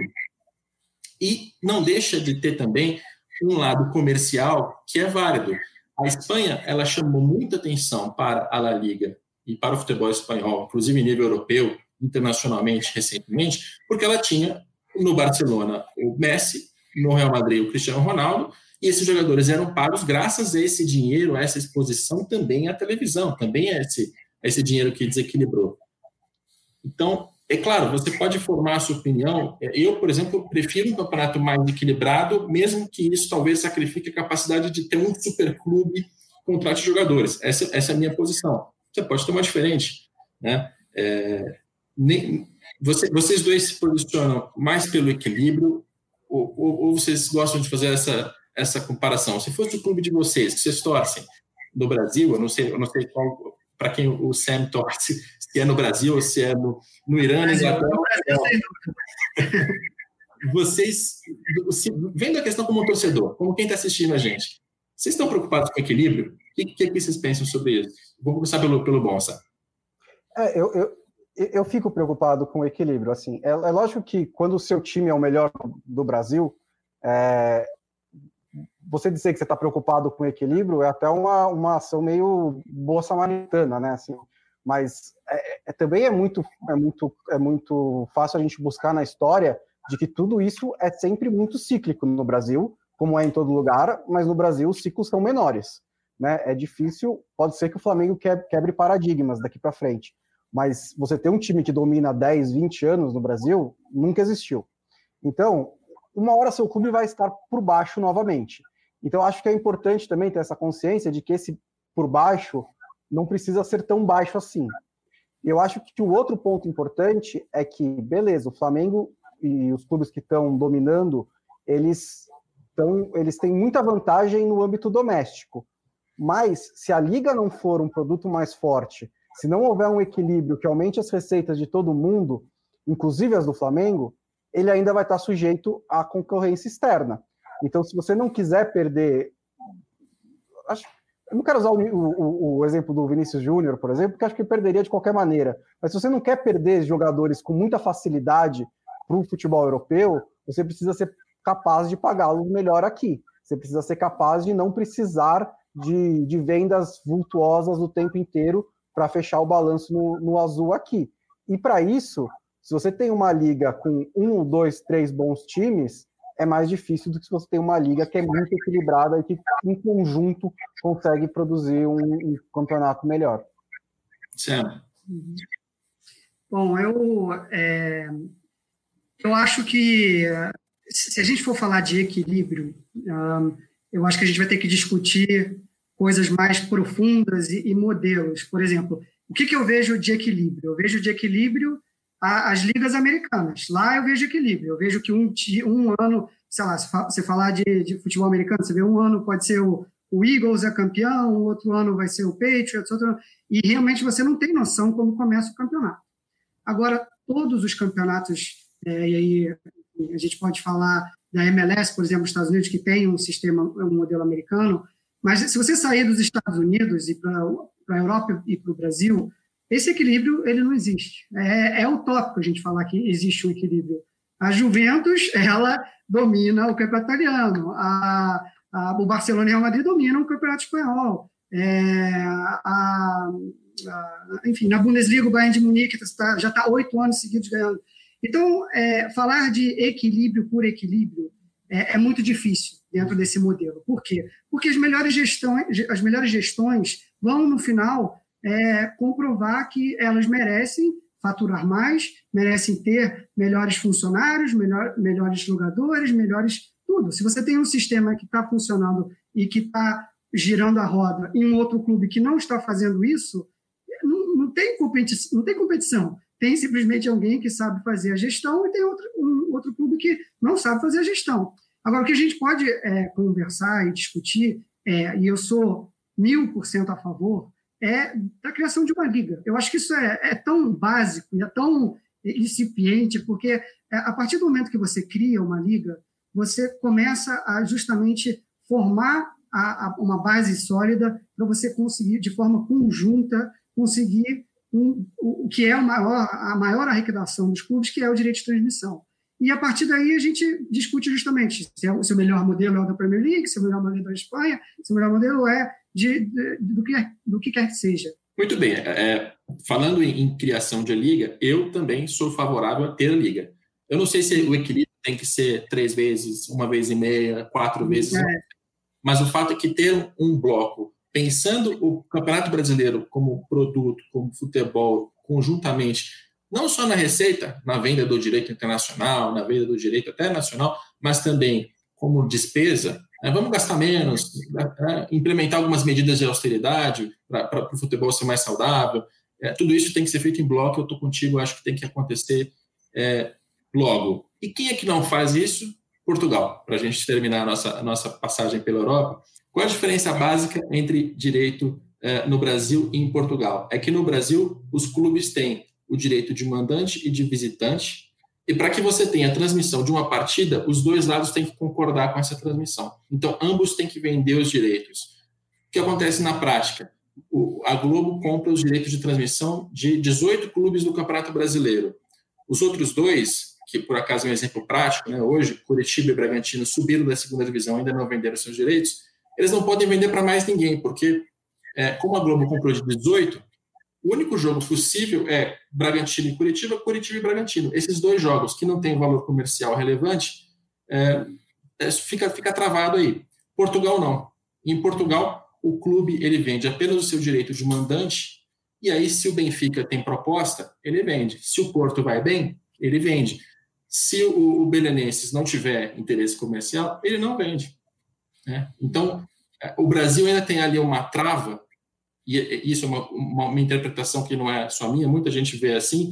E não deixa de ter também um lado comercial que é válido. A Espanha ela chamou muita atenção para a La Liga e para o futebol espanhol, inclusive em nível europeu, internacionalmente, recentemente, porque ela tinha no Barcelona o Messi, no Real Madrid o Cristiano Ronaldo, e esses jogadores eram pagos graças a esse dinheiro, a essa exposição também à televisão, também a esse, a esse dinheiro que desequilibrou. Então, é claro, você pode formar a sua opinião. Eu, por exemplo, prefiro um campeonato mais equilibrado, mesmo que isso talvez sacrifique a capacidade de ter um superclube contrate jogadores. Essa, essa é a minha posição. Você pode uma diferente. Né? É, nem, você, vocês dois se posicionam mais pelo equilíbrio ou, ou, ou, vocês gostam de fazer essa, essa comparação? Se fosse o clube de vocês, que vocês torcem no Brasil, eu não sei, eu não sei para quem o Sam torce, se é no Brasil ou se é no, no Irã, Vocês, se, vendo a questão como torcedor, como quem está assistindo a gente, vocês estão preocupados com equilíbrio? O que, que, que vocês pensam sobre isso? Vamos começar pelo, pelo bom, Sam. É, eu, eu, eu fico preocupado com o equilíbrio. Assim, é, é, lógico que quando o seu time é o melhor do Brasil, é, você dizer que você está preocupado com o equilíbrio é até uma, uma ação meio boa samaritana, né? Assim, mas é, é, também é muito, é, muito, é muito fácil a gente buscar na história de que tudo isso é sempre muito cíclico no Brasil, como é em todo lugar, mas no Brasil os ciclos são menores. Né? É difícil, pode ser que o Flamengo quebre paradigmas daqui para frente mas você ter um time que domina 10, 20 anos no Brasil, nunca existiu. Então, uma hora seu clube vai estar por baixo novamente. Então, acho que é importante também ter essa consciência de que esse por baixo não precisa ser tão baixo assim. Eu acho que o outro ponto importante é que, beleza, o Flamengo e os clubes que estão dominando, eles, eles têm muita vantagem no âmbito doméstico. Mas, se a liga não for um produto mais forte, se não houver um equilíbrio que aumente as receitas de todo mundo, inclusive as do Flamengo, ele ainda vai estar sujeito à concorrência externa. Então, se você não quiser perder. Acho, eu não quero usar o, o, o exemplo do Vinícius Júnior, por exemplo, porque acho que perderia de qualquer maneira. Mas se você não quer perder jogadores com muita facilidade para o futebol europeu, você precisa ser capaz de pagá-los melhor aqui. Você precisa ser capaz de não precisar de, de vendas vultuosas o tempo inteiro para fechar o balanço no, no azul aqui. E para isso, se você tem uma liga com um, dois, três bons times, é mais difícil do que se você tem uma liga que é muito equilibrada e que, em conjunto, consegue produzir um, um campeonato melhor. Certo. Bom, eu, é, eu acho que se a gente for falar de equilíbrio, eu acho que a gente vai ter que discutir coisas mais profundas e, e modelos. Por exemplo, o que, que eu vejo de equilíbrio? Eu vejo de equilíbrio as ligas americanas. Lá eu vejo equilíbrio. Eu vejo que um, um ano, sei lá, se você falar de, de, futebol americano, você vê um ano pode ser o, o Eagles é campeão, outro ano vai ser o Patriots, outro, e realmente você não tem noção como começa o campeonato. Agora, todos os campeonatos, é, e aí a gente pode falar da MLS, por exemplo, nos Estados Unidos, que tem um sistema, um modelo americano, mas se você sair dos Estados Unidos e para a Europa e para o Brasil, esse equilíbrio ele não existe. É, é utópico a gente falar que existe um equilíbrio. A Juventus ela domina o campeonato italiano, a, a, o Barcelona e o Real Madrid dominam o campeonato espanhol. É, a, enfim, na Bundesliga o Bayern de Munique tá, já está oito anos seguidos ganhando. Então, é, falar de equilíbrio por equilíbrio é, é, muito difícil dentro desse modelo. Por quê? Porque as melhores gestões, as melhores gestões vão, no final, é, comprovar que elas merecem faturar mais, merecem ter melhores funcionários, melhor, melhores jogadores, melhores tudo. Se você tem um sistema que está funcionando e que está girando a roda em um outro clube que não está fazendo isso, não, não, tem, competição, não tem competição. Tem simplesmente alguém que sabe fazer a gestão e tem outro, um, outro clube que não sabe fazer a gestão. Agora, o que a gente pode é, conversar e discutir, é, e eu sou mil por cento a favor, é da criação de uma liga. Eu acho que isso é, é tão básico e é tão incipiente, porque é, a partir do momento que você cria uma liga, você começa a justamente formar a, a, uma base sólida para você conseguir, de forma conjunta, conseguir um, o, o que é maior, a maior arrecadação dos clubes, que é o direito de transmissão. E a partir daí a gente discute justamente se, é, o, se o melhor modelo é o da Premier League, se o melhor modelo é da Espanha, se o melhor modelo é de, de, do, que, do que quer que seja. Muito bem. É, é, falando em, em, criação de liga, eu também sou favorável a ter a liga. Eu não sei se o equilíbrio tem que ser três vezes, uma vez e meia, quatro vezes, é. mas o fato é que ter um bloco, pensando o Campeonato Brasileiro como produto, como futebol, conjuntamente, não só na receita, na venda do direito internacional, na venda do direito até nacional, mas também como despesa, né? vamos gastar menos, né? implementar algumas medidas de austeridade para o futebol ser mais saudável. É, tudo isso tem que ser feito em bloco. Eu estou contigo, acho que tem que acontecer é, logo. E quem é que não faz isso? Portugal, para a gente terminar a nossa, a nossa passagem pela Europa. Qual a diferença básica entre direito é, no Brasil e em Portugal? É que no Brasil os clubes têm o direito de mandante e de visitante, e para que você tenha a transmissão de uma partida, os dois lados têm que concordar com essa transmissão. Então, ambos têm que vender os direitos. O que acontece na prática? O, a Globo compra os direitos de transmissão de 18 clubes do Campeonato Brasileiro. Os outros dois, que por acaso é um exemplo prático, né, hoje, Curitiba e Bragantino subiram da segunda divisão, ainda não venderam seus direitos, eles não podem vender para mais ninguém, porque, é, como a Globo comprou de 18, o único jogo possível é Bragantino e Curitiba, Curitiba e Bragantino. Esses dois jogos que não têm valor comercial relevante, é, é, fica, fica travado aí. Portugal não. Em Portugal, o clube ele vende apenas o seu direito de mandante, e aí, se o Benfica tem proposta, ele vende. Se o Porto vai bem, ele vende. Se o, o Belenenses não tiver interesse comercial, ele não vende. Né? Então, é, o Brasil ainda tem ali uma trava e isso é uma, uma, uma, interpretação que não é só minha, muita gente vê assim,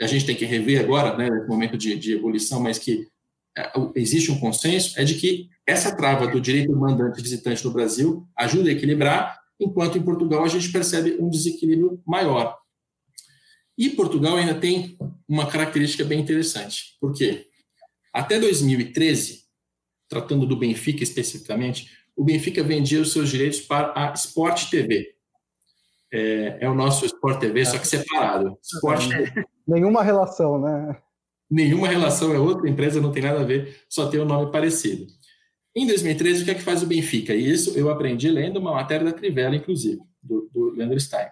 a gente tem que rever agora, né, no momento de, de ebulição, mas que é, existe um consenso, é de que essa trava do direito do mandante visitante no Brasil ajuda a equilibrar, enquanto em Portugal a gente percebe um desequilíbrio maior. E Portugal ainda tem uma característica bem interessante. Por quê? Até 2013, tratando do Benfica especificamente, o Benfica vendia os seus direitos para a Sport TV. É, é o nosso Sport TV, só que separado. Sport Nenhuma relação, né? Nenhuma relação, é outra empresa, não tem nada a ver, só tem um nome parecido. Em 2013, o que é que faz o Benfica? E isso eu aprendi lendo uma matéria da Trivela, inclusive, do, do Leandro Stein.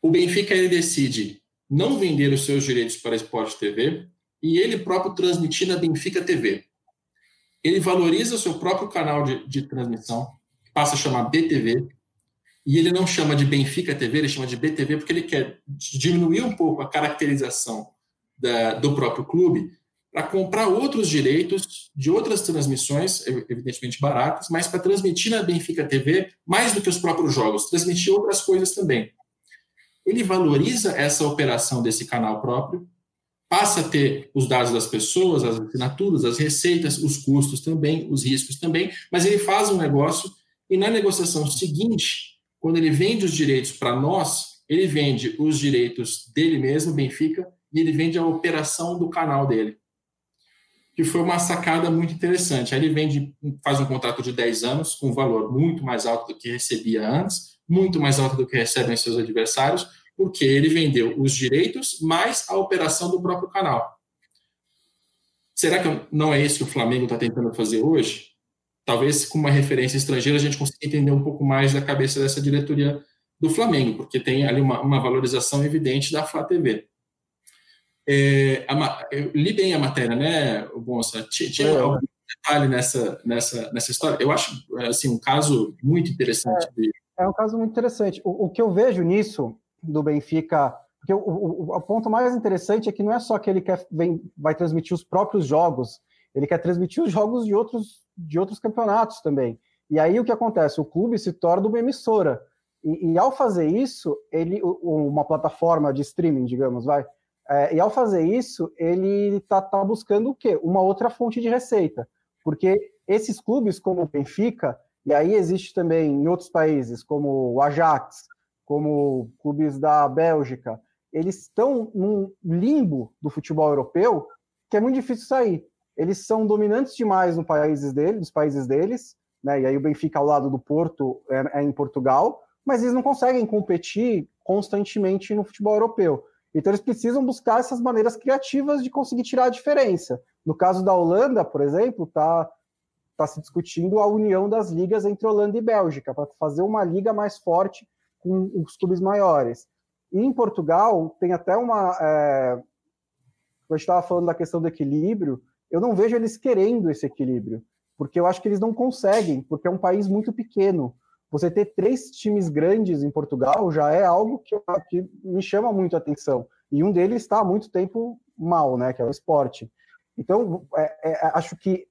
O Benfica ele decide não vender os seus direitos para a Sport TV e ele próprio transmitir na Benfica TV. Ele valoriza o seu próprio canal de, de transmissão, passa a chamar BTV, e ele não chama de Benfica TV, ele chama de BTV porque ele quer diminuir um pouco a caracterização da, do próprio clube para comprar outros direitos de outras transmissões, evidentemente baratas, mas para transmitir na Benfica TV mais do que os próprios jogos, transmitir outras coisas também. Ele valoriza essa operação desse canal próprio, passa a ter os dados das pessoas, as assinaturas, as receitas, os custos também, os riscos também, mas ele faz um negócio e na negociação seguinte, quando ele vende os direitos para nós, ele vende os direitos dele mesmo, Benfica, e ele vende a operação do canal dele. Que foi uma sacada muito interessante. Aí ele vende, faz um contrato de 10 anos, com um valor muito mais alto do que recebia antes, muito mais alto do que recebem seus adversários, porque ele vendeu os direitos mais a operação do próprio canal. Será que não é isso que o Flamengo está tentando fazer hoje? Talvez com uma referência estrangeira a gente consiga entender um pouco mais da cabeça dessa diretoria do Flamengo, porque tem ali uma, uma valorização evidente da Flá TV. É, a, eu li bem a matéria, né, Bonsa? Tinha, é. algum detalhe nessa, nessa, nessa história? Eu acho assim, um caso muito interessante. É, é um caso muito interessante. O, o, que eu vejo nisso do Benfica, porque o, o, o, ponto mais interessante é que não é só que ele quer vem, vai transmitir os próprios jogos, ele quer transmitir os jogos de outros, de outros campeonatos também. E aí o que acontece? O clube se torna uma emissora. E, e ao fazer isso, ele, uma plataforma de streaming, digamos, vai, é, e ao fazer isso, ele está tá buscando o quê? Uma outra fonte de receita. Porque esses clubes, como o Benfica, e aí existe também em outros países, como o Ajax, como clubes da Bélgica, eles estão num limbo do futebol europeu que é muito difícil sair. Eles são dominantes demais no países nos países deles, né? E aí o Benfica ao lado do Porto é, é em Portugal, mas eles não conseguem competir constantemente no futebol europeu. Então eles precisam buscar essas maneiras criativas de conseguir tirar a diferença. No caso da Holanda, por exemplo, está tá se discutindo a união das ligas entre Holanda e Bélgica para fazer uma liga mais forte com os clubes maiores. E em Portugal tem até uma é... a gente estava falando da questão do equilíbrio, eu não vejo eles querendo esse equilíbrio, porque eu acho que eles não conseguem, porque é um país muito pequeno você ter três times grandes em Portugal já é algo que, que me chama muito a atenção. E um deles está há muito tempo mal, né? Que é o esporte. Então, é, é, acho que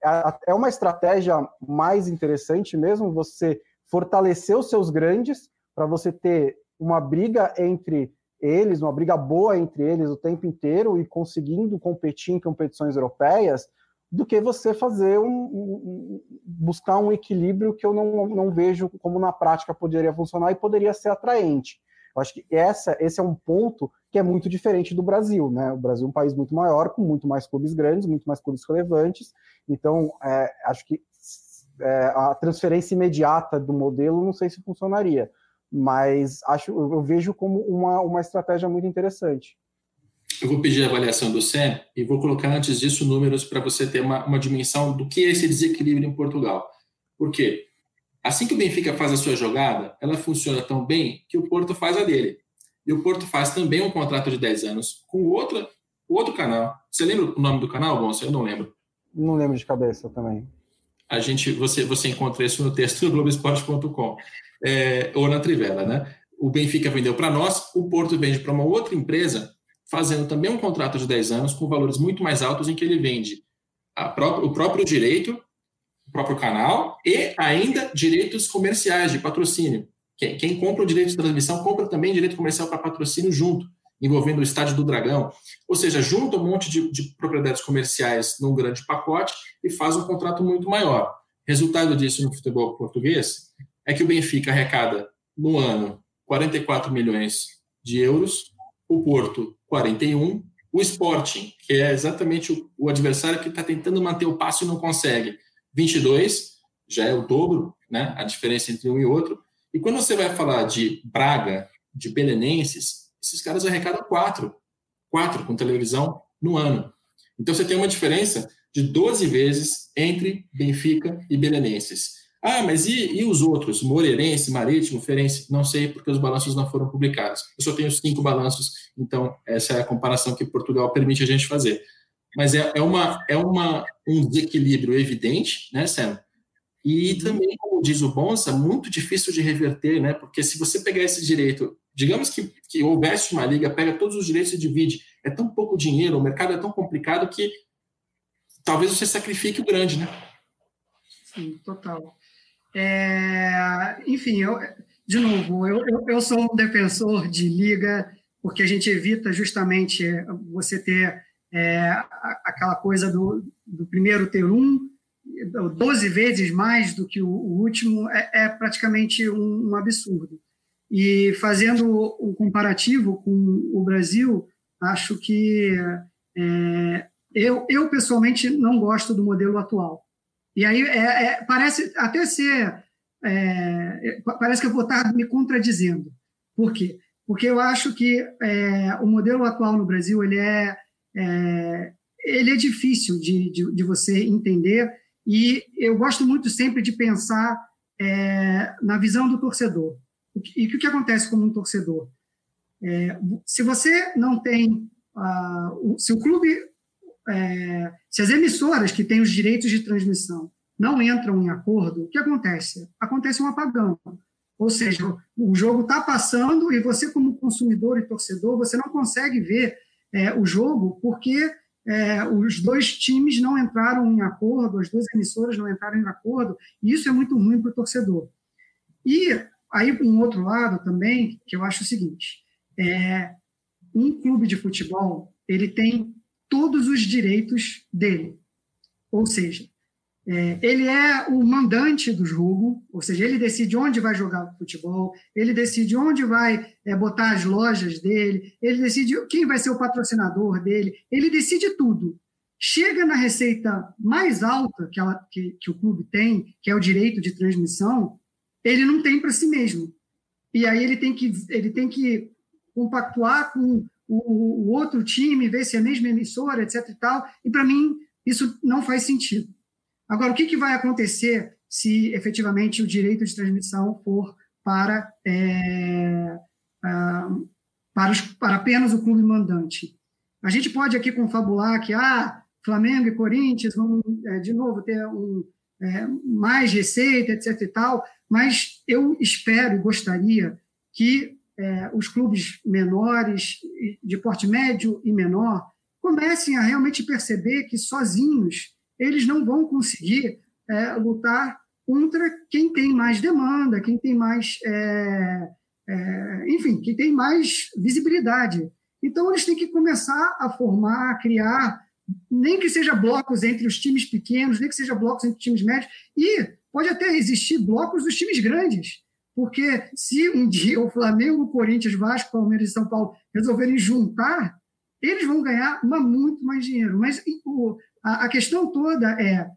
é uma estratégia mais interessante mesmo você fortalecer os seus grandes para você ter uma briga entre eles, uma briga boa entre eles o tempo inteiro e conseguindo competir em competições europeias, do que você fazer um, um, buscar um equilíbrio que eu não, não vejo como na prática poderia funcionar e poderia ser atraente. Eu acho que essa, esse é um ponto que é muito diferente do Brasil, né? O Brasil é um país muito maior, com muito mais clubes grandes, muito mais clubes relevantes. Então, é, acho que é, a transferência imediata do modelo não sei se funcionaria, mas acho eu vejo como uma, uma estratégia muito interessante. Eu vou pedir a avaliação do SEM e vou colocar antes disso números para você ter uma, uma dimensão do que é esse desequilíbrio em Portugal. Por quê? Assim que o Benfica faz a sua jogada, ela funciona tão bem que o Porto faz a dele. E o Porto faz também um contrato de 10 anos com outra, outro canal. Você lembra o nome do canal, Gonçalo? Eu não lembro. Não lembro de cabeça também. A gente, você, você encontra isso no texto do Globoesporte.com é, ou na Trivela, né? O Benfica vendeu para nós, o Porto vende para uma outra empresa fazendo também um contrato de 10 anos com valores muito mais altos em que ele vende o próprio direito, o próprio canal e ainda direitos comerciais de patrocínio. Quem, quem compra o direito de transmissão compra também direito comercial para patrocínio junto, envolvendo o Estádio do Dragão. Ou seja, junta um monte de, de propriedades comerciais num grande pacote e faz um contrato muito maior. Resultado disso no futebol português é que o Benfica arrecada no ano 44 milhões de euros o Porto 41 O Sporting, que é exatamente o, o adversário que está tentando manter o passo e não consegue. 22, já é o dobro, né? A diferença entre um e outro. E quando você vai falar de Braga, de Belenenses, esses caras arrecadam quatro, quatro com televisão no ano. Então você tem uma diferença de 12 vezes entre Benfica e Belenenses. Ah, mas e, e os outros? Moreirense, Marítimo, Ferense? Não sei, porque os balanços não foram publicados. Eu só tenho cinco balanços, então essa é a comparação que Portugal permite a gente fazer. Mas é, é, uma, é uma, um desequilíbrio evidente, né, Sam? E uhum. também, como diz o Bonsa, muito difícil de reverter, né? Porque se você pegar esse direito, digamos que, que houvesse uma liga, pega todos os direitos e divide. É tão pouco dinheiro, o mercado é tão complicado que talvez você sacrifique o grande, né? Sim, total. É, enfim, eu, de novo, eu, eu, eu, sou um defensor de liga, porque a gente evita justamente você ter é, aquela coisa do, do primeiro ter um, 12 vezes mais do que o, o último, é, é praticamente um, um, absurdo. E fazendo um comparativo com o Brasil, acho que é, eu, eu pessoalmente não gosto do modelo atual. E aí é, é, parece até ser. É, parece que eu vou estar me contradizendo. Por quê? Porque eu acho que é, o modelo atual no Brasil ele é, é, ele é difícil de, de, de, você entender e eu gosto muito sempre de pensar é, na visão do torcedor. E o que, que acontece com um torcedor? se você não tem. Uh, se o clube é, se as emissoras que têm os direitos de transmissão não entram em acordo, o que acontece? Acontece um apagão. Ou seja, o jogo está passando e você, como consumidor e torcedor, você não consegue ver é, o jogo porque é, os dois times não entraram em acordo, as duas emissoras não entraram em acordo, e isso é muito ruim para o torcedor. E aí, um outro lado também, que eu acho o seguinte, é, um clube de futebol, ele tem todos os direitos dele. Ou seja, é, ele é o mandante do jogo, ou seja, ele decide onde vai jogar futebol, ele decide onde vai é, botar as lojas dele, ele decide quem vai ser o patrocinador dele, ele decide tudo. Chega na receita mais alta que, ela, que, que o clube tem, que é o direito de transmissão, ele não tem para si mesmo. E aí ele tem que, ele tem que compactuar com o, o outro time, ver se é a mesma emissora, etc. e tal. E para mim, isso não faz sentido. Agora, o que, que vai acontecer se efetivamente o direito de transmissão for para, é, para, os, para apenas o clube mandante? A gente pode aqui confabular que ah, Flamengo e Corinthians vão, é, de novo, ter um, é, mais receita, etc. e tal, mas eu espero e gostaria que é, os clubes menores, de porte médio e menor, comecem a realmente perceber que sozinhos eles não vão conseguir é, lutar contra quem tem mais demanda, quem tem mais, é, é, enfim, quem tem mais visibilidade. Então eles têm que começar a formar, a criar, nem que seja blocos entre os times pequenos, nem que seja blocos entre os times médios, e pode até existir blocos dos times grandes. Porque se um dia o Flamengo, Corinthians, Vasco, Palmeiras e São Paulo resolverem juntar, eles vão ganhar uma, muito mais dinheiro. Mas o, a, a, questão toda é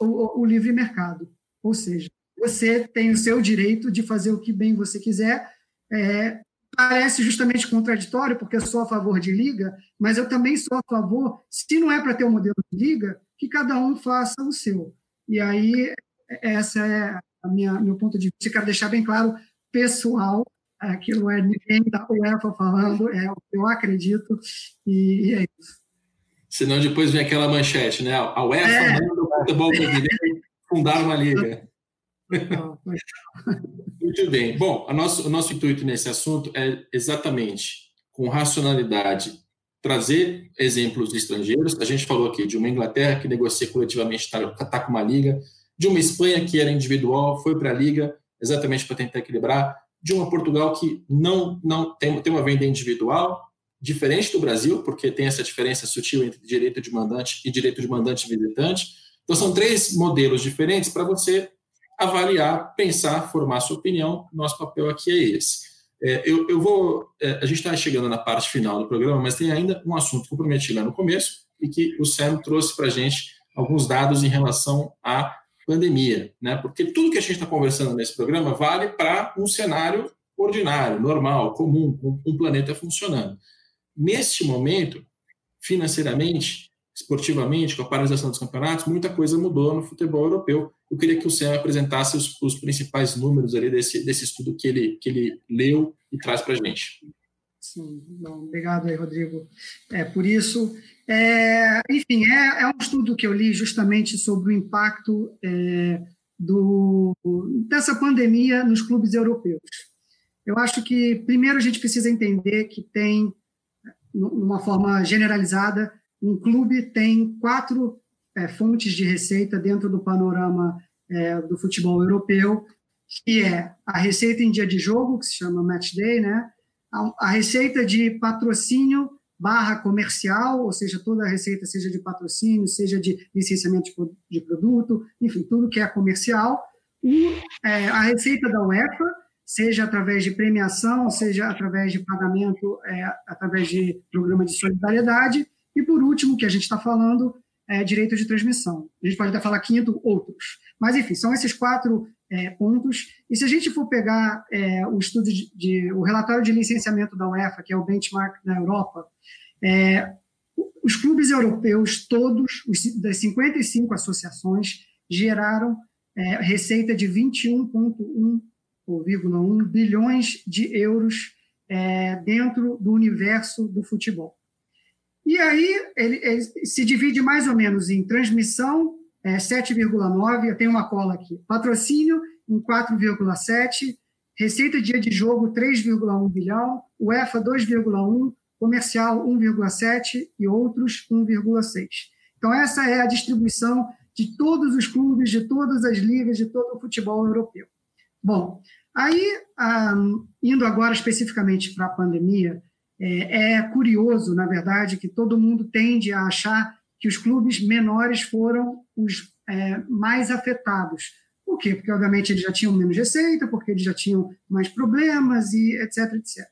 o, o, livre mercado. Ou seja, você tem o seu direito de fazer o que bem você quiser. É, parece justamente contraditório, porque eu sou a favor de liga, mas eu também sou a favor, se não é para ter um modelo de liga, que cada um faça o seu. E aí, essa é a minha, meu ponto de vista, quero deixar bem claro, pessoal, aqui não é ninguém da UEFA falando, é o que eu acredito, e, é isso. Senão depois vem aquela manchete, né? A UEFA é. manda o futebol brasileiro fundar uma liga. [laughs] Muito bem. Bom, nosso, o nosso intuito nesse assunto é exatamente, com racionalidade, trazer exemplos de estrangeiros. A gente falou aqui de uma Inglaterra que negocia coletivamente, está tá com uma liga, de uma Espanha que era individual, foi para a Liga, exatamente para tentar equilibrar, de uma Portugal que não, não tem, tem uma venda individual, diferente do Brasil, porque tem essa diferença sutil entre direito de mandante e direito de mandante visitante. Então, são três modelos diferentes para você avaliar, pensar, formar sua opinião. Nosso papel aqui é esse. É, eu, eu, vou. É, a gente está chegando na parte final do programa, mas tem ainda um assunto que eu prometi lá no começo e que o Sam trouxe para a gente alguns dados em relação à pandemia, né? Porque tudo que a gente está conversando nesse programa vale para um cenário ordinário, normal, comum, com um planeta funcionando. Neste momento, financeiramente, esportivamente, com a paralisação dos campeonatos, muita coisa mudou no futebol europeu. Eu queria que o Sam apresentasse os, os principais números ali desse, desse estudo que ele, que ele leu e traz para a gente. Sim, bom, obrigado aí, Rodrigo. É, por isso, é, enfim, é, é, um estudo que eu li justamente sobre o impacto é, do, dessa pandemia nos clubes europeus. Eu acho que, primeiro, a gente precisa entender que tem, de uma forma generalizada, um clube tem quatro é, fontes de receita dentro do panorama é, do futebol europeu, que é a receita em dia de jogo, que se chama match day, né? A, a receita de patrocínio barra comercial, ou seja, toda a receita seja de patrocínio, seja de licenciamento de, de produto, enfim, tudo que é comercial, e é, a receita da UEFA, seja através de premiação, seja através de pagamento, é, através de programa de solidariedade, e por último, que a gente está falando, é, direito de transmissão. A gente pode até falar quinto, outros. Mas, enfim, são esses quatro é, pontos. E se a gente for pegar é, o estudo de, de, o relatório de licenciamento da UEFA, que é o benchmark na Europa, é, os clubes europeus, todos, os, das 55 associações, geraram é, receita de 21,1 bilhões de euros é, dentro do universo do futebol. E aí ele, ele, se divide mais ou menos em transmissão, é, 7,9, eu tenho uma cola aqui, patrocínio em 4,7, receita dia de jogo 3,1 bilhão, UEFA 2,1, comercial 1,7 e outros 1,6. Então essa é a distribuição de todos os clubes, de todas as ligas, de todo o futebol europeu. Bom, aí, um, indo agora especificamente para a pandemia, é, é curioso, na verdade, que todo mundo tende a achar que os clubes menores foram os é, mais afetados. Por quê? Porque, obviamente, eles já tinham menos receita, porque eles já tinham mais problemas, e etc, etc.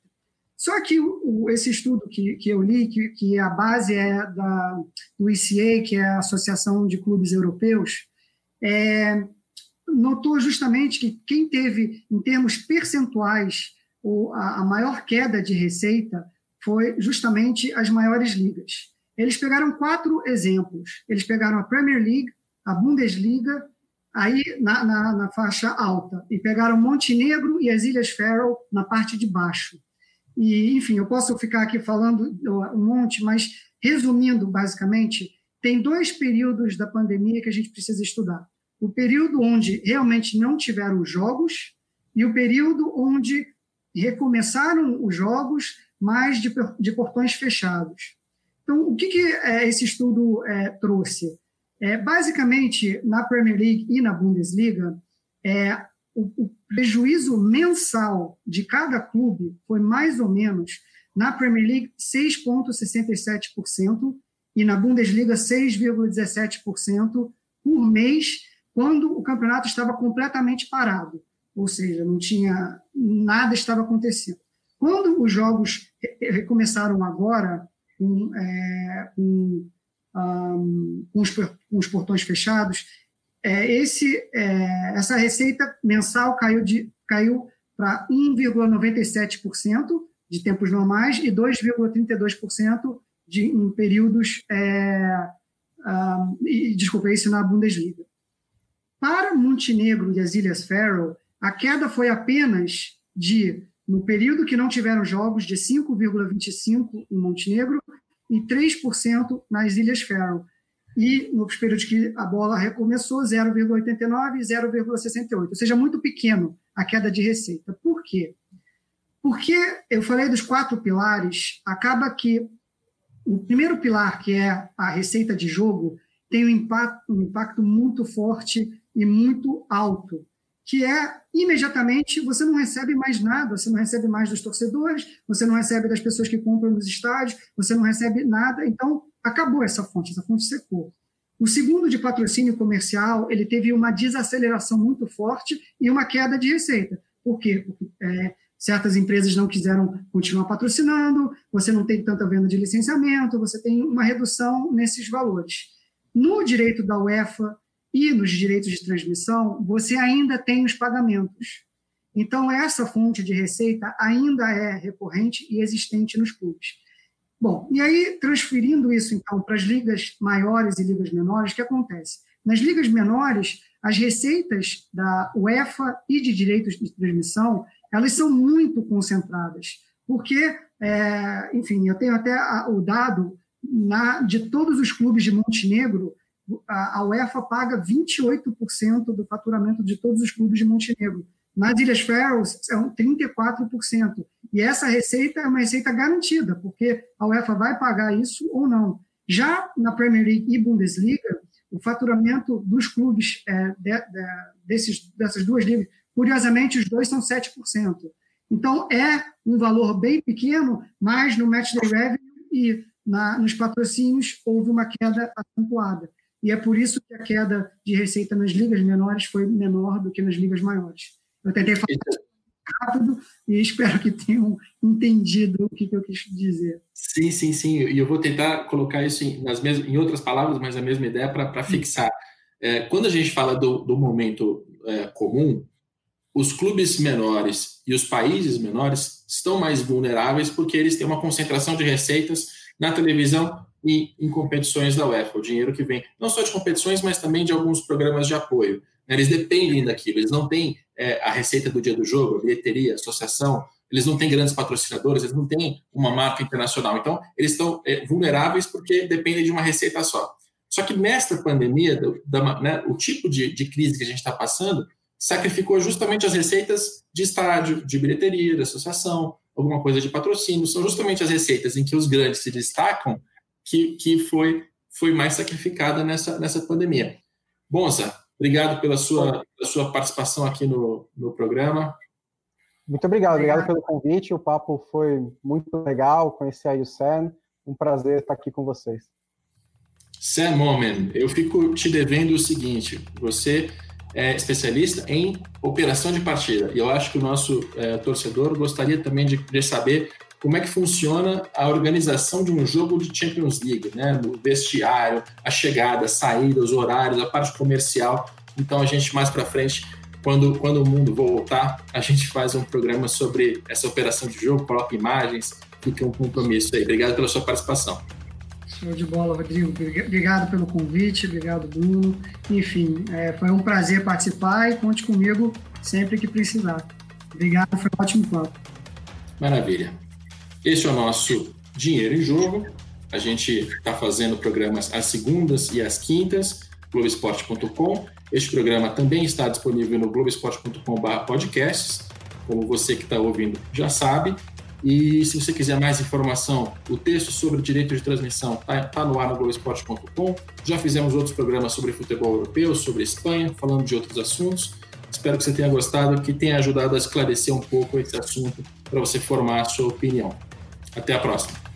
Só que o, esse estudo que, que eu li, que, que a base é da, do ICA, que é a Associação de Clubes Europeus, é, notou justamente que quem teve, em termos percentuais, o, a, a maior queda de receita foi justamente as maiores ligas. Eles pegaram quatro exemplos. Eles pegaram a Premier League, a Bundesliga, aí na, na, na faixa alta, e pegaram Montenegro e as Ilhas Faroe na parte de baixo. E, enfim, eu posso ficar aqui falando um monte, mas resumindo, basicamente, tem dois períodos da pandemia que a gente precisa estudar. O período onde realmente não tiveram jogos e o período onde recomeçaram os jogos, mas de, de portões fechados. Então, o que, que é, esse estudo é, trouxe? É, basicamente, na Premier League e na Bundesliga, é, o, o, prejuízo mensal de cada clube foi mais ou menos, na Premier League, 6,67% e na Bundesliga, 6,17% por mês, quando o campeonato estava completamente parado, ou seja, não tinha nada estava acontecendo. Quando os jogos recomeçaram agora, com, é, com, um, com, os, com, os, portões fechados, é, esse, é, essa receita mensal caiu, caiu para 1,97% de tempos normais e 2,32% de, em períodos. É, um, e, desculpa, isso na Bundesliga. Para Montenegro e as Ilhas Faroe, a queda foi apenas de no período que não tiveram jogos, de 5,25% em Montenegro e 3% nas Ilhas Faroe. E nos períodos que a bola recomeçou, 0,89% e 0,68%. Ou seja, muito pequeno a queda de receita. Por quê? Porque eu falei dos quatro pilares, acaba que o primeiro pilar, que é a receita de jogo, tem um impacto, um impacto muito forte e muito alto que é imediatamente você não recebe mais nada, você não recebe mais dos torcedores, você não recebe das pessoas que compram nos estádios, você não recebe nada, então acabou essa fonte, essa fonte secou. O segundo de patrocínio comercial, ele teve uma desaceleração muito forte e uma queda de receita. Por quê? Porque é, certas empresas não quiseram continuar patrocinando, você não tem tanta venda de licenciamento, você tem uma redução nesses valores. No direito da UEFA e nos direitos de transmissão, você ainda tem os pagamentos. Então, essa fonte de receita ainda é recorrente e existente nos clubes. Bom, e aí, transferindo isso, então, para as ligas maiores e ligas menores, o que acontece? Nas ligas menores, as receitas da UEFA e de direitos de transmissão, elas são muito concentradas, porque, é, enfim, eu tenho até o dado na, de todos os clubes de Montenegro, a, UEFA paga 28% do faturamento de todos os clubes de Montenegro. Nas Ilhas Faroe, são 34%. E essa receita é uma receita garantida, porque a UEFA vai pagar isso ou não. Já na Premier League e Bundesliga, o faturamento dos clubes é, de, de, desses, dessas duas ligas, curiosamente, os dois são 7%. Então, é um valor bem pequeno, mas no match day revenue e na, nos patrocínios houve uma queda acentuada. E é por isso que a queda de receita nas ligas menores foi menor do que nas ligas maiores. Eu tentei falar rápido e espero que tenham entendido o que, eu quis dizer. Sim, sim, sim. E eu vou tentar colocar isso em, nas mesmas, em outras palavras, mas a mesma ideia para fixar. É, quando a gente fala do, do momento é, comum, os clubes menores e os países menores estão mais vulneráveis porque eles têm uma concentração de receitas na televisão e em competições da UEFA, o dinheiro que vem não só de competições, mas também de alguns programas de apoio. Né? Eles dependem daquilo, eles não têm é, a receita do dia do jogo, a bilheteria, associação, eles não têm grandes patrocinadores, eles não têm uma marca internacional. Então, eles estão é, vulneráveis porque dependem de uma receita só. Só que nesta pandemia, da, né, o tipo de, de crise que a gente está passando sacrificou justamente as receitas de estádio, de bilheteria, de associação, alguma coisa de patrocínio. São justamente as receitas em que os grandes se destacam que, que foi, foi mais sacrificada nessa, nessa pandemia. Bonza, obrigado pela sua, pela sua participação aqui no, no programa. Muito obrigado, obrigado pelo convite. O papo foi muito legal. Conhecer aí o Sam. Um prazer estar aqui com vocês. Sam Momen, eu fico te devendo o seguinte: você é especialista em operação de partida, e eu acho que o nosso é, torcedor gostaria também de, de saber como é que funciona a organização de um jogo de Champions League, né? No vestiário, a chegada, a saída, os horários, a parte comercial. Então a gente mais para frente, quando, quando o mundo voltar, a gente faz um programa sobre essa operação de jogo, coloca imagens, fica um compromisso aí. Obrigado pela sua participação. Show de bola, Rodrigo. Obrigado pelo convite, obrigado, Bruno. Enfim, é, foi um prazer participar e conte comigo sempre que precisar. Obrigado, foi um ótimo papo. Maravilha. Este é o nosso Dinheiro em Jogo. A gente está fazendo programas às segundas e às quintas, globesport.com. Este programa também está disponível no globesport.com/podcasts, como você que está ouvindo já sabe. E se você quiser mais informação, o texto sobre direito de transmissão está tá no ar no Globoesporte.com. Já fizemos outros programas sobre futebol europeu, sobre Espanha, falando de outros assuntos. Espero que você tenha gostado, que tenha ajudado a esclarecer um pouco esse assunto para você formar a sua opinião. Até a próxima.